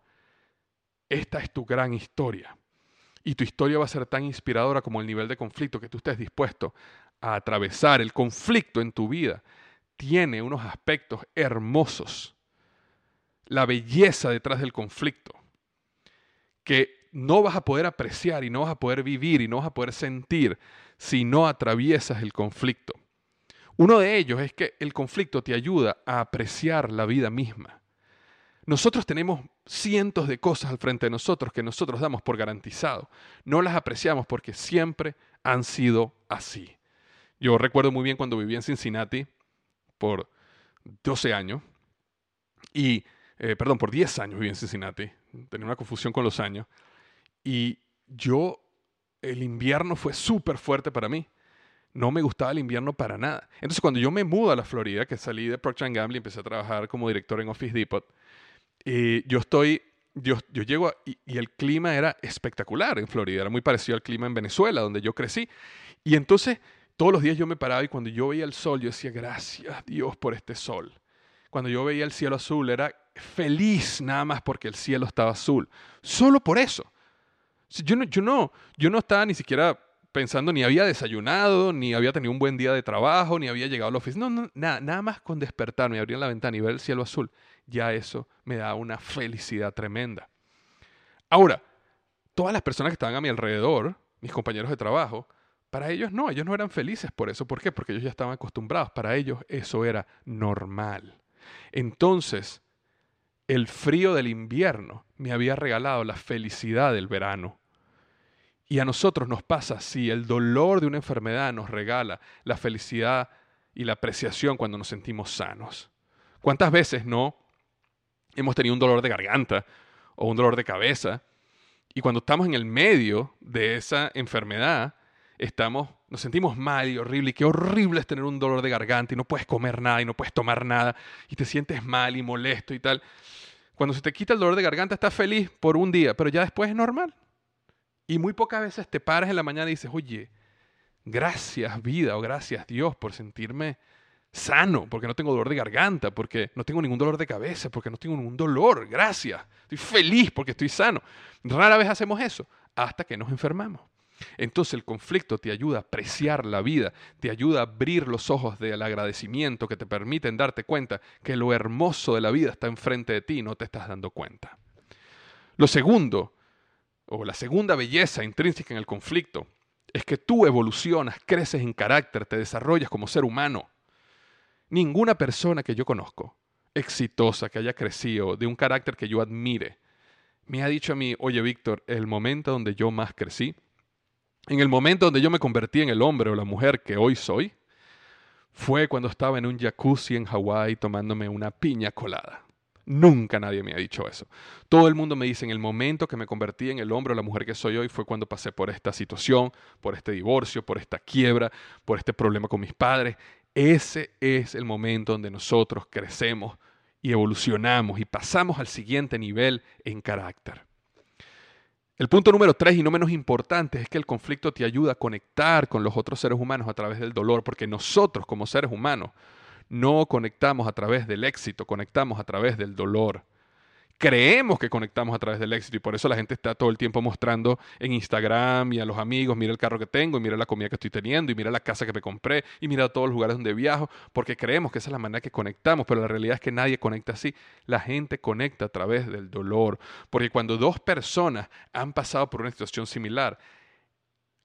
Esta es tu gran historia. Y tu historia va a ser tan inspiradora como el nivel de conflicto que tú estés dispuesto a atravesar. El conflicto en tu vida tiene unos aspectos hermosos. La belleza detrás del conflicto. Que no vas a poder apreciar y no vas a poder vivir y no vas a poder sentir si no atraviesas el conflicto. Uno de ellos es que el conflicto te ayuda a apreciar la vida misma. Nosotros tenemos cientos de cosas al frente de nosotros que nosotros damos por garantizado. No las apreciamos porque siempre han sido así. Yo recuerdo muy bien cuando viví en Cincinnati por 12 años y, eh, perdón, por 10 años viví en Cincinnati. Tenía una confusión con los años. Y yo, el invierno fue súper fuerte para mí. No me gustaba el invierno para nada. Entonces, cuando yo me mudo a la Florida, que salí de Procter Gamble y empecé a trabajar como director en Office Depot, eh, yo estoy, yo, yo llego y, y, el clima era espectacular en Florida, era muy parecido al clima en Venezuela, donde yo crecí. Y entonces, todos los días yo me paraba y cuando yo veía el sol, yo decía, gracias Dios por este sol. Cuando yo veía el cielo azul, era feliz nada más porque el cielo estaba azul. Solo por eso. Yo no, yo, no, yo no estaba ni siquiera pensando, ni había desayunado, ni había tenido un buen día de trabajo, ni había llegado a la oficina. No, no, nada, nada más con despertarme, abrir la ventana y ver el cielo azul, ya eso me da una felicidad tremenda. Ahora, todas las personas que estaban a mi alrededor, mis compañeros de trabajo, para ellos no, ellos no eran felices por eso. ¿Por qué? Porque ellos ya estaban acostumbrados. Para ellos eso era normal. Entonces, el frío del invierno me había regalado la felicidad del verano. Y a nosotros nos pasa así, el dolor de una enfermedad nos regala la felicidad y la apreciación cuando nos sentimos sanos. ¿Cuántas veces no hemos tenido un dolor de garganta o un dolor de cabeza y cuando estamos en el medio de esa enfermedad, estamos, nos sentimos mal y horrible y qué horrible es tener un dolor de garganta y no puedes comer nada y no puedes tomar nada y te sientes mal y molesto y tal. Cuando se te quita el dolor de garganta estás feliz por un día, pero ya después es normal. Y muy pocas veces te paras en la mañana y dices, oye, gracias vida o gracias Dios por sentirme sano, porque no tengo dolor de garganta, porque no tengo ningún dolor de cabeza, porque no tengo ningún dolor, gracias. Estoy feliz porque estoy sano. Rara vez hacemos eso hasta que nos enfermamos. Entonces el conflicto te ayuda a apreciar la vida, te ayuda a abrir los ojos del agradecimiento que te permiten darte cuenta que lo hermoso de la vida está enfrente de ti y no te estás dando cuenta. Lo segundo, o la segunda belleza intrínseca en el conflicto, es que tú evolucionas, creces en carácter, te desarrollas como ser humano. Ninguna persona que yo conozco, exitosa, que haya crecido, de un carácter que yo admire, me ha dicho a mí, oye Víctor, el momento donde yo más crecí En el momento donde yo me convertí en el hombre o la mujer que hoy soy, fue cuando estaba en un jacuzzi en Hawái tomándome una piña colada. Nunca nadie me ha dicho eso. Todo el mundo me dice, en el momento que me convertí en el hombre o la mujer que soy hoy fue cuando pasé por esta situación, por este divorcio, por esta quiebra, por este problema con mis padres. Ese es el momento donde nosotros crecemos y evolucionamos y pasamos al siguiente nivel en carácter. El punto número tres y no menos importante es que el conflicto te ayuda a conectar con los otros seres humanos a través del dolor, porque nosotros como seres humanos no conectamos a través del éxito, conectamos a través del dolor. Creemos que conectamos a través del éxito y por eso la gente está todo el tiempo mostrando en Instagram y a los amigos, mira el carro que tengo, y mira la comida que estoy teniendo, y mira la casa que me compré, y mira todos los lugares donde viajo, porque creemos que esa es la manera que conectamos, pero la realidad es que nadie conecta así. La gente conecta a través del dolor, porque cuando dos personas han pasado por una situación similar,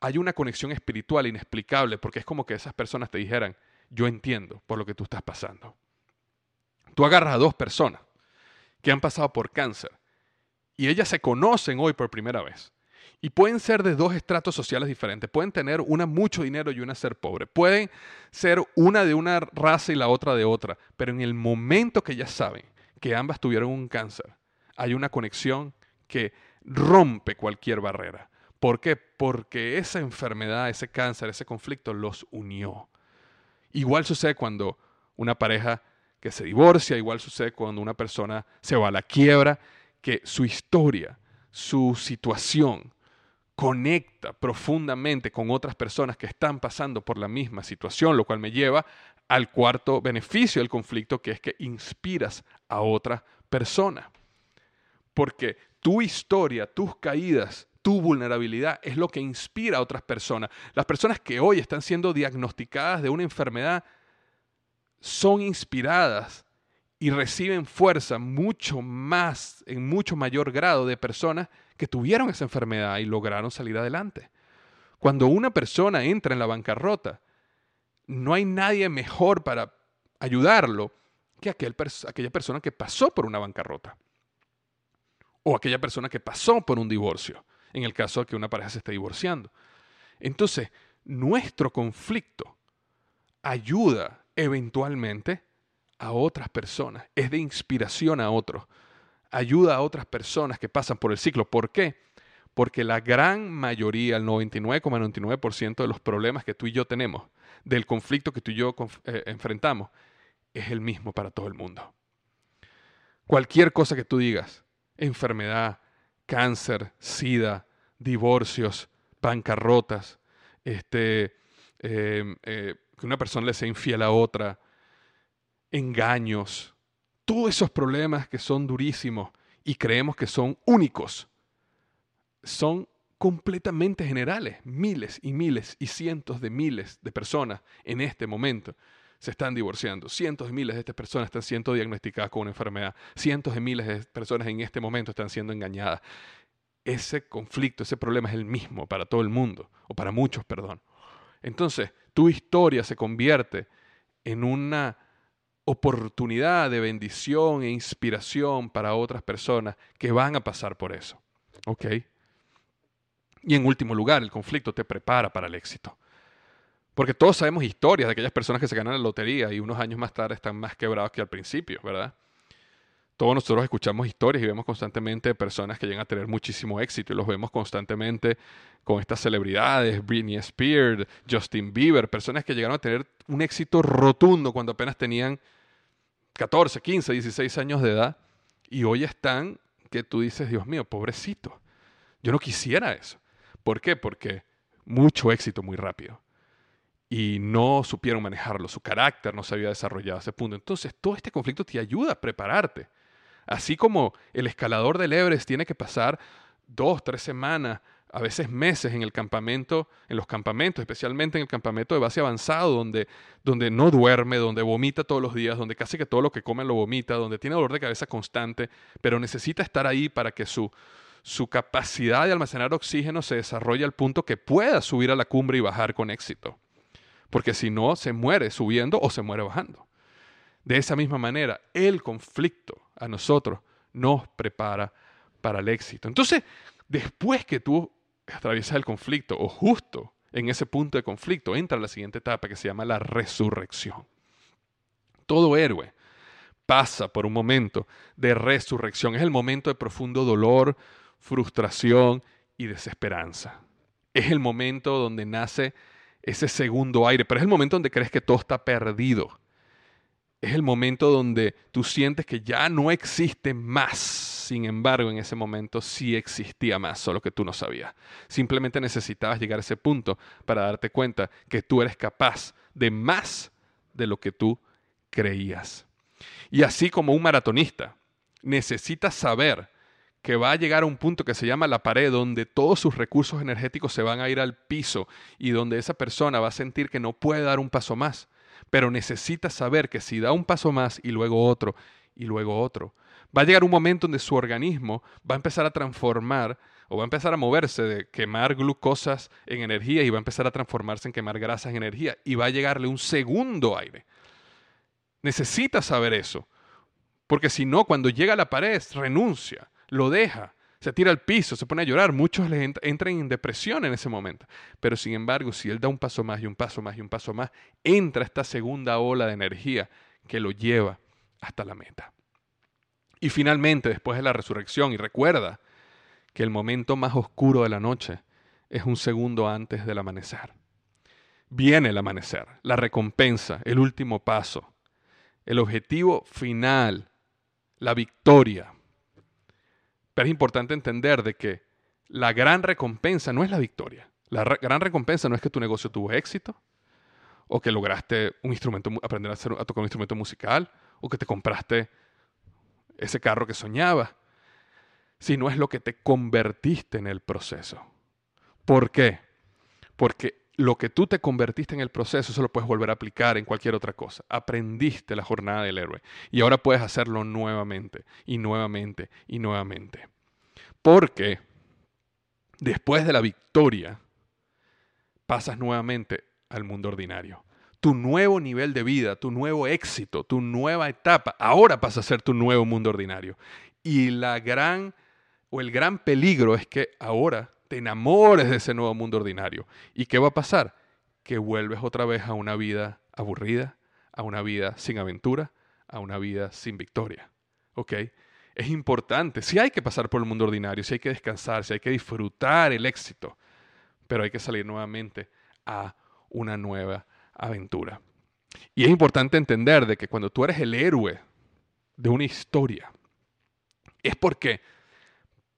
hay una conexión espiritual inexplicable, porque es como que esas personas te dijeran, yo entiendo por lo que tú estás pasando. Tú agarras a dos personas que han pasado por cáncer y ellas se conocen hoy por primera vez. Y pueden ser de dos estratos sociales diferentes. Pueden tener una mucho dinero y una ser pobre. Pueden ser una de una raza y la otra de otra. Pero en el momento que ya saben que ambas tuvieron un cáncer, hay una conexión que rompe cualquier barrera. ¿Por qué? Porque esa enfermedad, ese cáncer, ese conflicto los unió. Igual sucede cuando una pareja que se divorcia, igual sucede cuando una persona se va a la quiebra, que su historia, su situación conecta profundamente con otras personas que están pasando por la misma situación, lo cual me lleva al cuarto beneficio del conflicto, que es que inspiras a otra persona. Porque tu historia, tus caídas, tu vulnerabilidad es lo que inspira a otras personas. Las personas que hoy están siendo diagnosticadas de una enfermedad son inspiradas y reciben fuerza mucho más, en mucho mayor grado de personas que tuvieron esa enfermedad y lograron salir adelante. Cuando una persona entra en la bancarrota, no hay nadie mejor para ayudarlo que aquel, aquella persona que pasó por una bancarrota o aquella persona que pasó por un divorcio, en el caso de que una pareja se esté divorciando. Entonces, nuestro conflicto ayuda eventualmente a otras personas, es de inspiración a otros, ayuda a otras personas que pasan por el ciclo. ¿Por qué? Porque la gran mayoría, el 99,99% de los problemas que tú y yo tenemos, del conflicto que tú y yo eh, enfrentamos, es el mismo para todo el mundo. Cualquier cosa que tú digas, enfermedad, cáncer, sida, divorcios, bancarrotas, este, eh, eh, que una persona le sea infiel a otra, engaños, todos esos problemas que son durísimos y creemos que son únicos, son completamente generales. Miles y miles y cientos de miles de personas en este momento se están divorciando. Cientos de miles de estas personas están siendo diagnosticadas con una enfermedad. Cientos de miles de personas en este momento están siendo engañadas. Ese conflicto, ese problema es el mismo para todo el mundo, o para muchos, perdón. Entonces, tu historia se convierte en una oportunidad de bendición e inspiración para otras personas que van a pasar por eso. ¿Ok? Y en último lugar, el conflicto te prepara para el éxito. Porque todos sabemos historias de aquellas personas que se ganan la lotería y unos años más tarde están más quebrados que al principio, ¿verdad? Todos nosotros escuchamos historias y vemos constantemente personas que llegan a tener muchísimo éxito y los vemos constantemente con estas celebridades, Britney Spears, Justin Bieber, personas que llegaron a tener un éxito rotundo cuando apenas tenían 14, 15, 16 años de edad y hoy están que tú dices, Dios mío, pobrecito. Yo no quisiera eso. ¿Por qué? Porque mucho éxito muy rápido. Y no supieron manejarlo, su carácter no se había desarrollado a ese punto. Entonces, todo este conflicto te ayuda a prepararte. Así como el escalador del Everest tiene que pasar dos, tres semanas, a veces meses en el campamento, en los campamentos, especialmente en el campamento de base avanzado, donde, donde no duerme, donde vomita todos los días, donde casi que todo lo que come lo vomita, donde tiene dolor de cabeza constante, pero necesita estar ahí para que su, su capacidad de almacenar oxígeno se desarrolle al punto que pueda subir a la cumbre y bajar con éxito. Porque si no, se muere subiendo o se muere bajando. De esa misma manera, el conflicto a nosotros nos prepara para el éxito. Entonces, después que tú atraviesas el conflicto o justo en ese punto de conflicto entra la siguiente etapa que se llama la resurrección. Todo héroe pasa por un momento de resurrección. Es el momento de profundo dolor, frustración y desesperanza. Es el momento donde nace ese segundo aire, pero es el momento donde crees que todo está perdido. Es el momento donde tú sientes que ya no existe más. Sin embargo, en ese momento sí existía más, solo que tú no sabías. Simplemente necesitabas llegar a ese punto para darte cuenta que tú eres capaz de más de lo que tú creías. Y así como un maratonista necesita saber que va a llegar a un punto que se llama la pared, donde todos sus recursos energéticos se van a ir al piso y donde esa persona va a sentir que no puede dar un paso más, pero necesita saber que si da un paso más y luego otro y luego otro, va a llegar un momento donde su organismo va a empezar a transformar o va a empezar a moverse de quemar glucosas en energía y va a empezar a transformarse en quemar grasas en energía y va a llegarle un segundo aire. Necesita saber eso, porque si no, cuando llega a la pared, renuncia lo deja, se tira al piso, se pone a llorar. Muchos le entran en depresión en ese momento. Pero sin embargo, si él da un paso más y un paso más y un paso más, entra esta segunda ola de energía que lo lleva hasta la meta. Y finalmente, después de la resurrección, y recuerda que el momento más oscuro de la noche es un segundo antes del amanecer. Viene el amanecer, la recompensa, el último paso, el objetivo final, la victoria. Pero es importante entender de que la gran recompensa no es la victoria. La gran recompensa no es que tu negocio tuvo éxito, o que lograste un instrumento, aprender a, tocar un instrumento musical, o que te compraste ese carro que soñaba, sino es lo que te convertiste en el proceso. ¿Por qué? Porque lo que tú te convertiste en el proceso, eso lo puedes volver a aplicar en cualquier otra cosa. Aprendiste la jornada del héroe y ahora puedes hacerlo nuevamente y nuevamente y nuevamente. Porque después de la victoria, pasas nuevamente al mundo ordinario. Tu nuevo nivel de vida, tu nuevo éxito, tu nueva etapa, ahora pasa a ser tu nuevo mundo ordinario. Y la gran o el gran peligro es que ahora te enamores de ese nuevo mundo ordinario. ¿Y qué va a pasar? Que vuelves otra vez a una vida aburrida, a una vida sin aventura, a una vida sin victoria. ¿Ok? Es importante, sí hay que pasar por el mundo ordinario, sí hay que descansar, sí hay que disfrutar el éxito, pero hay que salir nuevamente a una nueva aventura. Y es importante entender de que cuando tú eres el héroe de una historia, es porque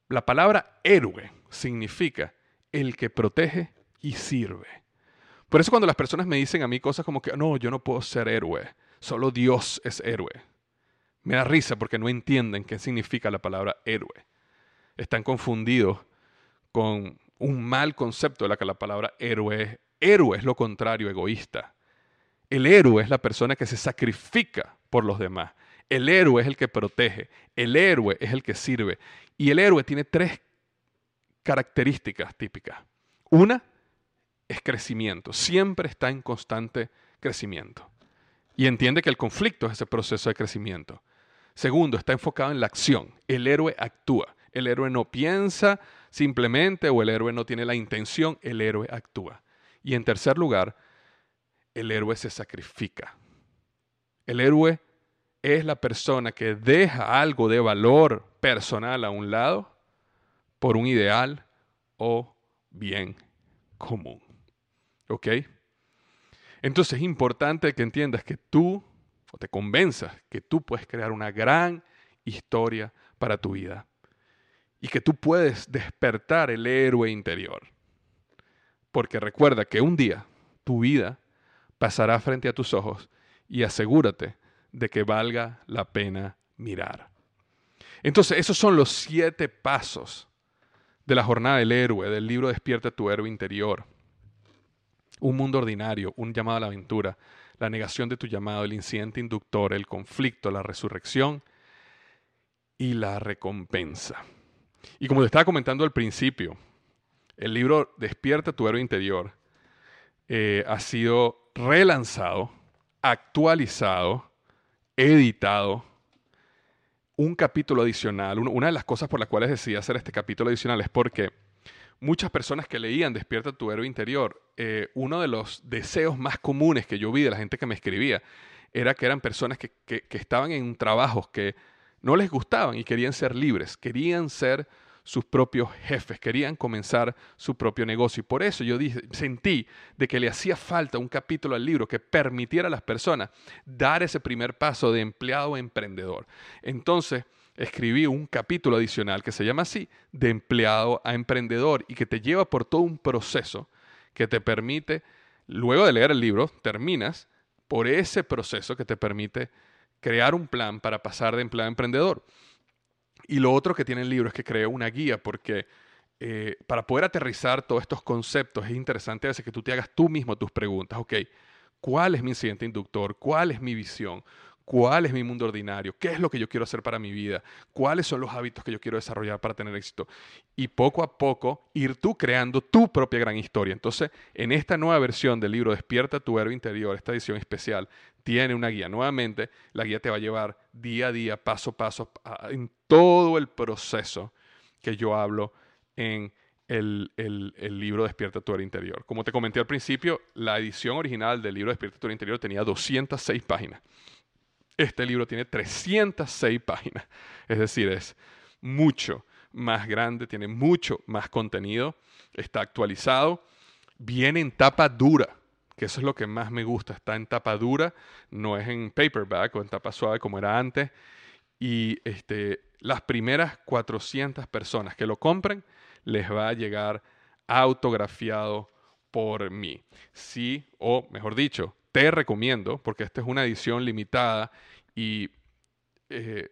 la palabra héroe significa el que protege y sirve. Por eso cuando las personas me dicen a mí cosas como que, no, yo no puedo ser héroe, solo Dios es héroe. Me da risa porque no entienden qué significa la palabra héroe. Están confundidos con un mal concepto de la que la palabra héroe es. Héroe es lo contrario, egoísta. El héroe es la persona que se sacrifica por los demás. El héroe es el que protege. El héroe es el que sirve. Y el héroe tiene tres características típicas. Una es crecimiento, siempre está en constante crecimiento. Y entiende que el conflicto es ese proceso de crecimiento. Segundo, está enfocado en la acción. El héroe actúa. El héroe no piensa simplemente o el héroe no tiene la intención, el héroe actúa. Y en tercer lugar, el héroe se sacrifica. El héroe es la persona que deja algo de valor personal a un lado por un ideal o bien común. ¿Ok? Entonces es importante que entiendas que tú, o te convenzas, que tú puedes crear una gran historia para tu vida y que tú puedes despertar el héroe interior. Porque recuerda que un día tu vida pasará frente a tus ojos y asegúrate de que valga la pena mirar. Entonces, esos son los siete pasos de la jornada del héroe, del libro Despierta tu héroe interior. Un mundo ordinario, un llamado a la aventura, la negación de tu llamado, el incidente inductor, el conflicto, la resurrección y la recompensa. Y como te estaba comentando al principio, el libro Despierta tu héroe interior eh, ha sido relanzado, actualizado, editado un capítulo adicional. Una de las cosas por las cuales decidí hacer este capítulo adicional es porque muchas personas que leían Despierta tu héroe interior, eh, uno de los deseos más comunes que yo vi de la gente que me escribía era que eran personas que, que, que estaban en trabajos que no les gustaban y querían ser libres, querían ser sus propios jefes, querían comenzar su propio negocio. Y por eso yo sentí de que le hacía falta un capítulo al libro que permitiera a las personas dar ese primer paso de empleado a emprendedor. Entonces, escribí un capítulo adicional que se llama así, de empleado a emprendedor, y que te lleva por todo un proceso que te permite, luego de leer el libro, terminas por ese proceso que te permite crear un plan para pasar de empleado a emprendedor. Y lo otro que tiene el libro es que creó una guía porque eh, para poder aterrizar todos estos conceptos es interesante a veces que tú te hagas tú mismo tus preguntas. Ok, ¿cuál es mi incidente inductor? ¿Cuál es mi visión? ¿Cuál es mi mundo ordinario? ¿Qué es lo que yo quiero hacer para mi vida? ¿Cuáles son los hábitos que yo quiero desarrollar para tener éxito? Y poco a poco ir tú creando tu propia gran historia. Entonces, en esta nueva versión del libro Despierta tu héroe interior, esta edición especial, tiene una guía. Nuevamente, la guía te va a llevar día a día, paso a paso, en todo el proceso que yo hablo en el, libro Despierta tu interior. Como te comenté al principio, la edición original del libro Despierta tu interior tenía 206 páginas. Este libro tiene 306 páginas. Es decir, es mucho más grande, tiene mucho más contenido, está actualizado, viene en tapa dura que eso es lo que más me gusta. Está en tapa dura, no es en paperback o en tapa suave como era antes. Y este, las primeras 400 personas que lo compren les va a llegar autografiado por mí. Sí, o mejor dicho, te recomiendo, porque esta es una edición limitada y eh,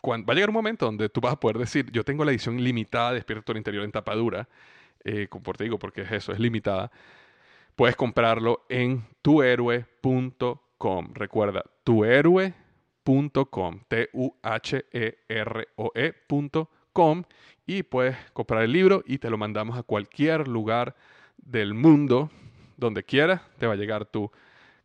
cuando, va a llegar un momento donde tú vas a poder decir, yo tengo la edición limitada de Despierto Interior en tapa dura, eh, como te digo, porque es eso, es limitada puedes comprarlo en tuhéroe.com. Recuerda, tuhéroe.com, T-U-H-E-R-O-E.com y puedes comprar el libro y te lo mandamos a cualquier lugar del mundo, donde quieras, te va a llegar tu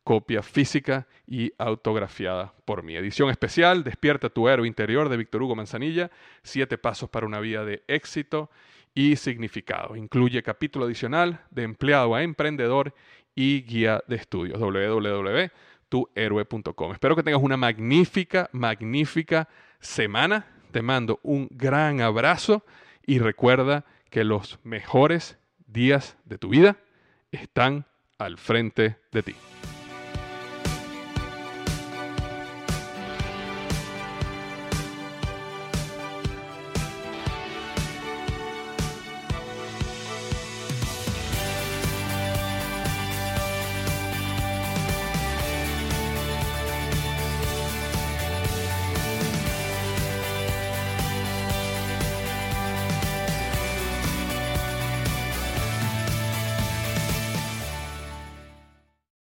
copia física y autografiada por mi edición especial, Despierta tu héroe interior de Víctor Hugo Manzanilla, siete pasos para una vida de éxito y significado. Incluye capítulo adicional de empleado a emprendedor y guía de estudios www.tuhéroe.com. Espero que tengas una magnífica, magnífica semana. Te mando un gran abrazo y recuerda que los mejores días de tu vida están al frente de ti.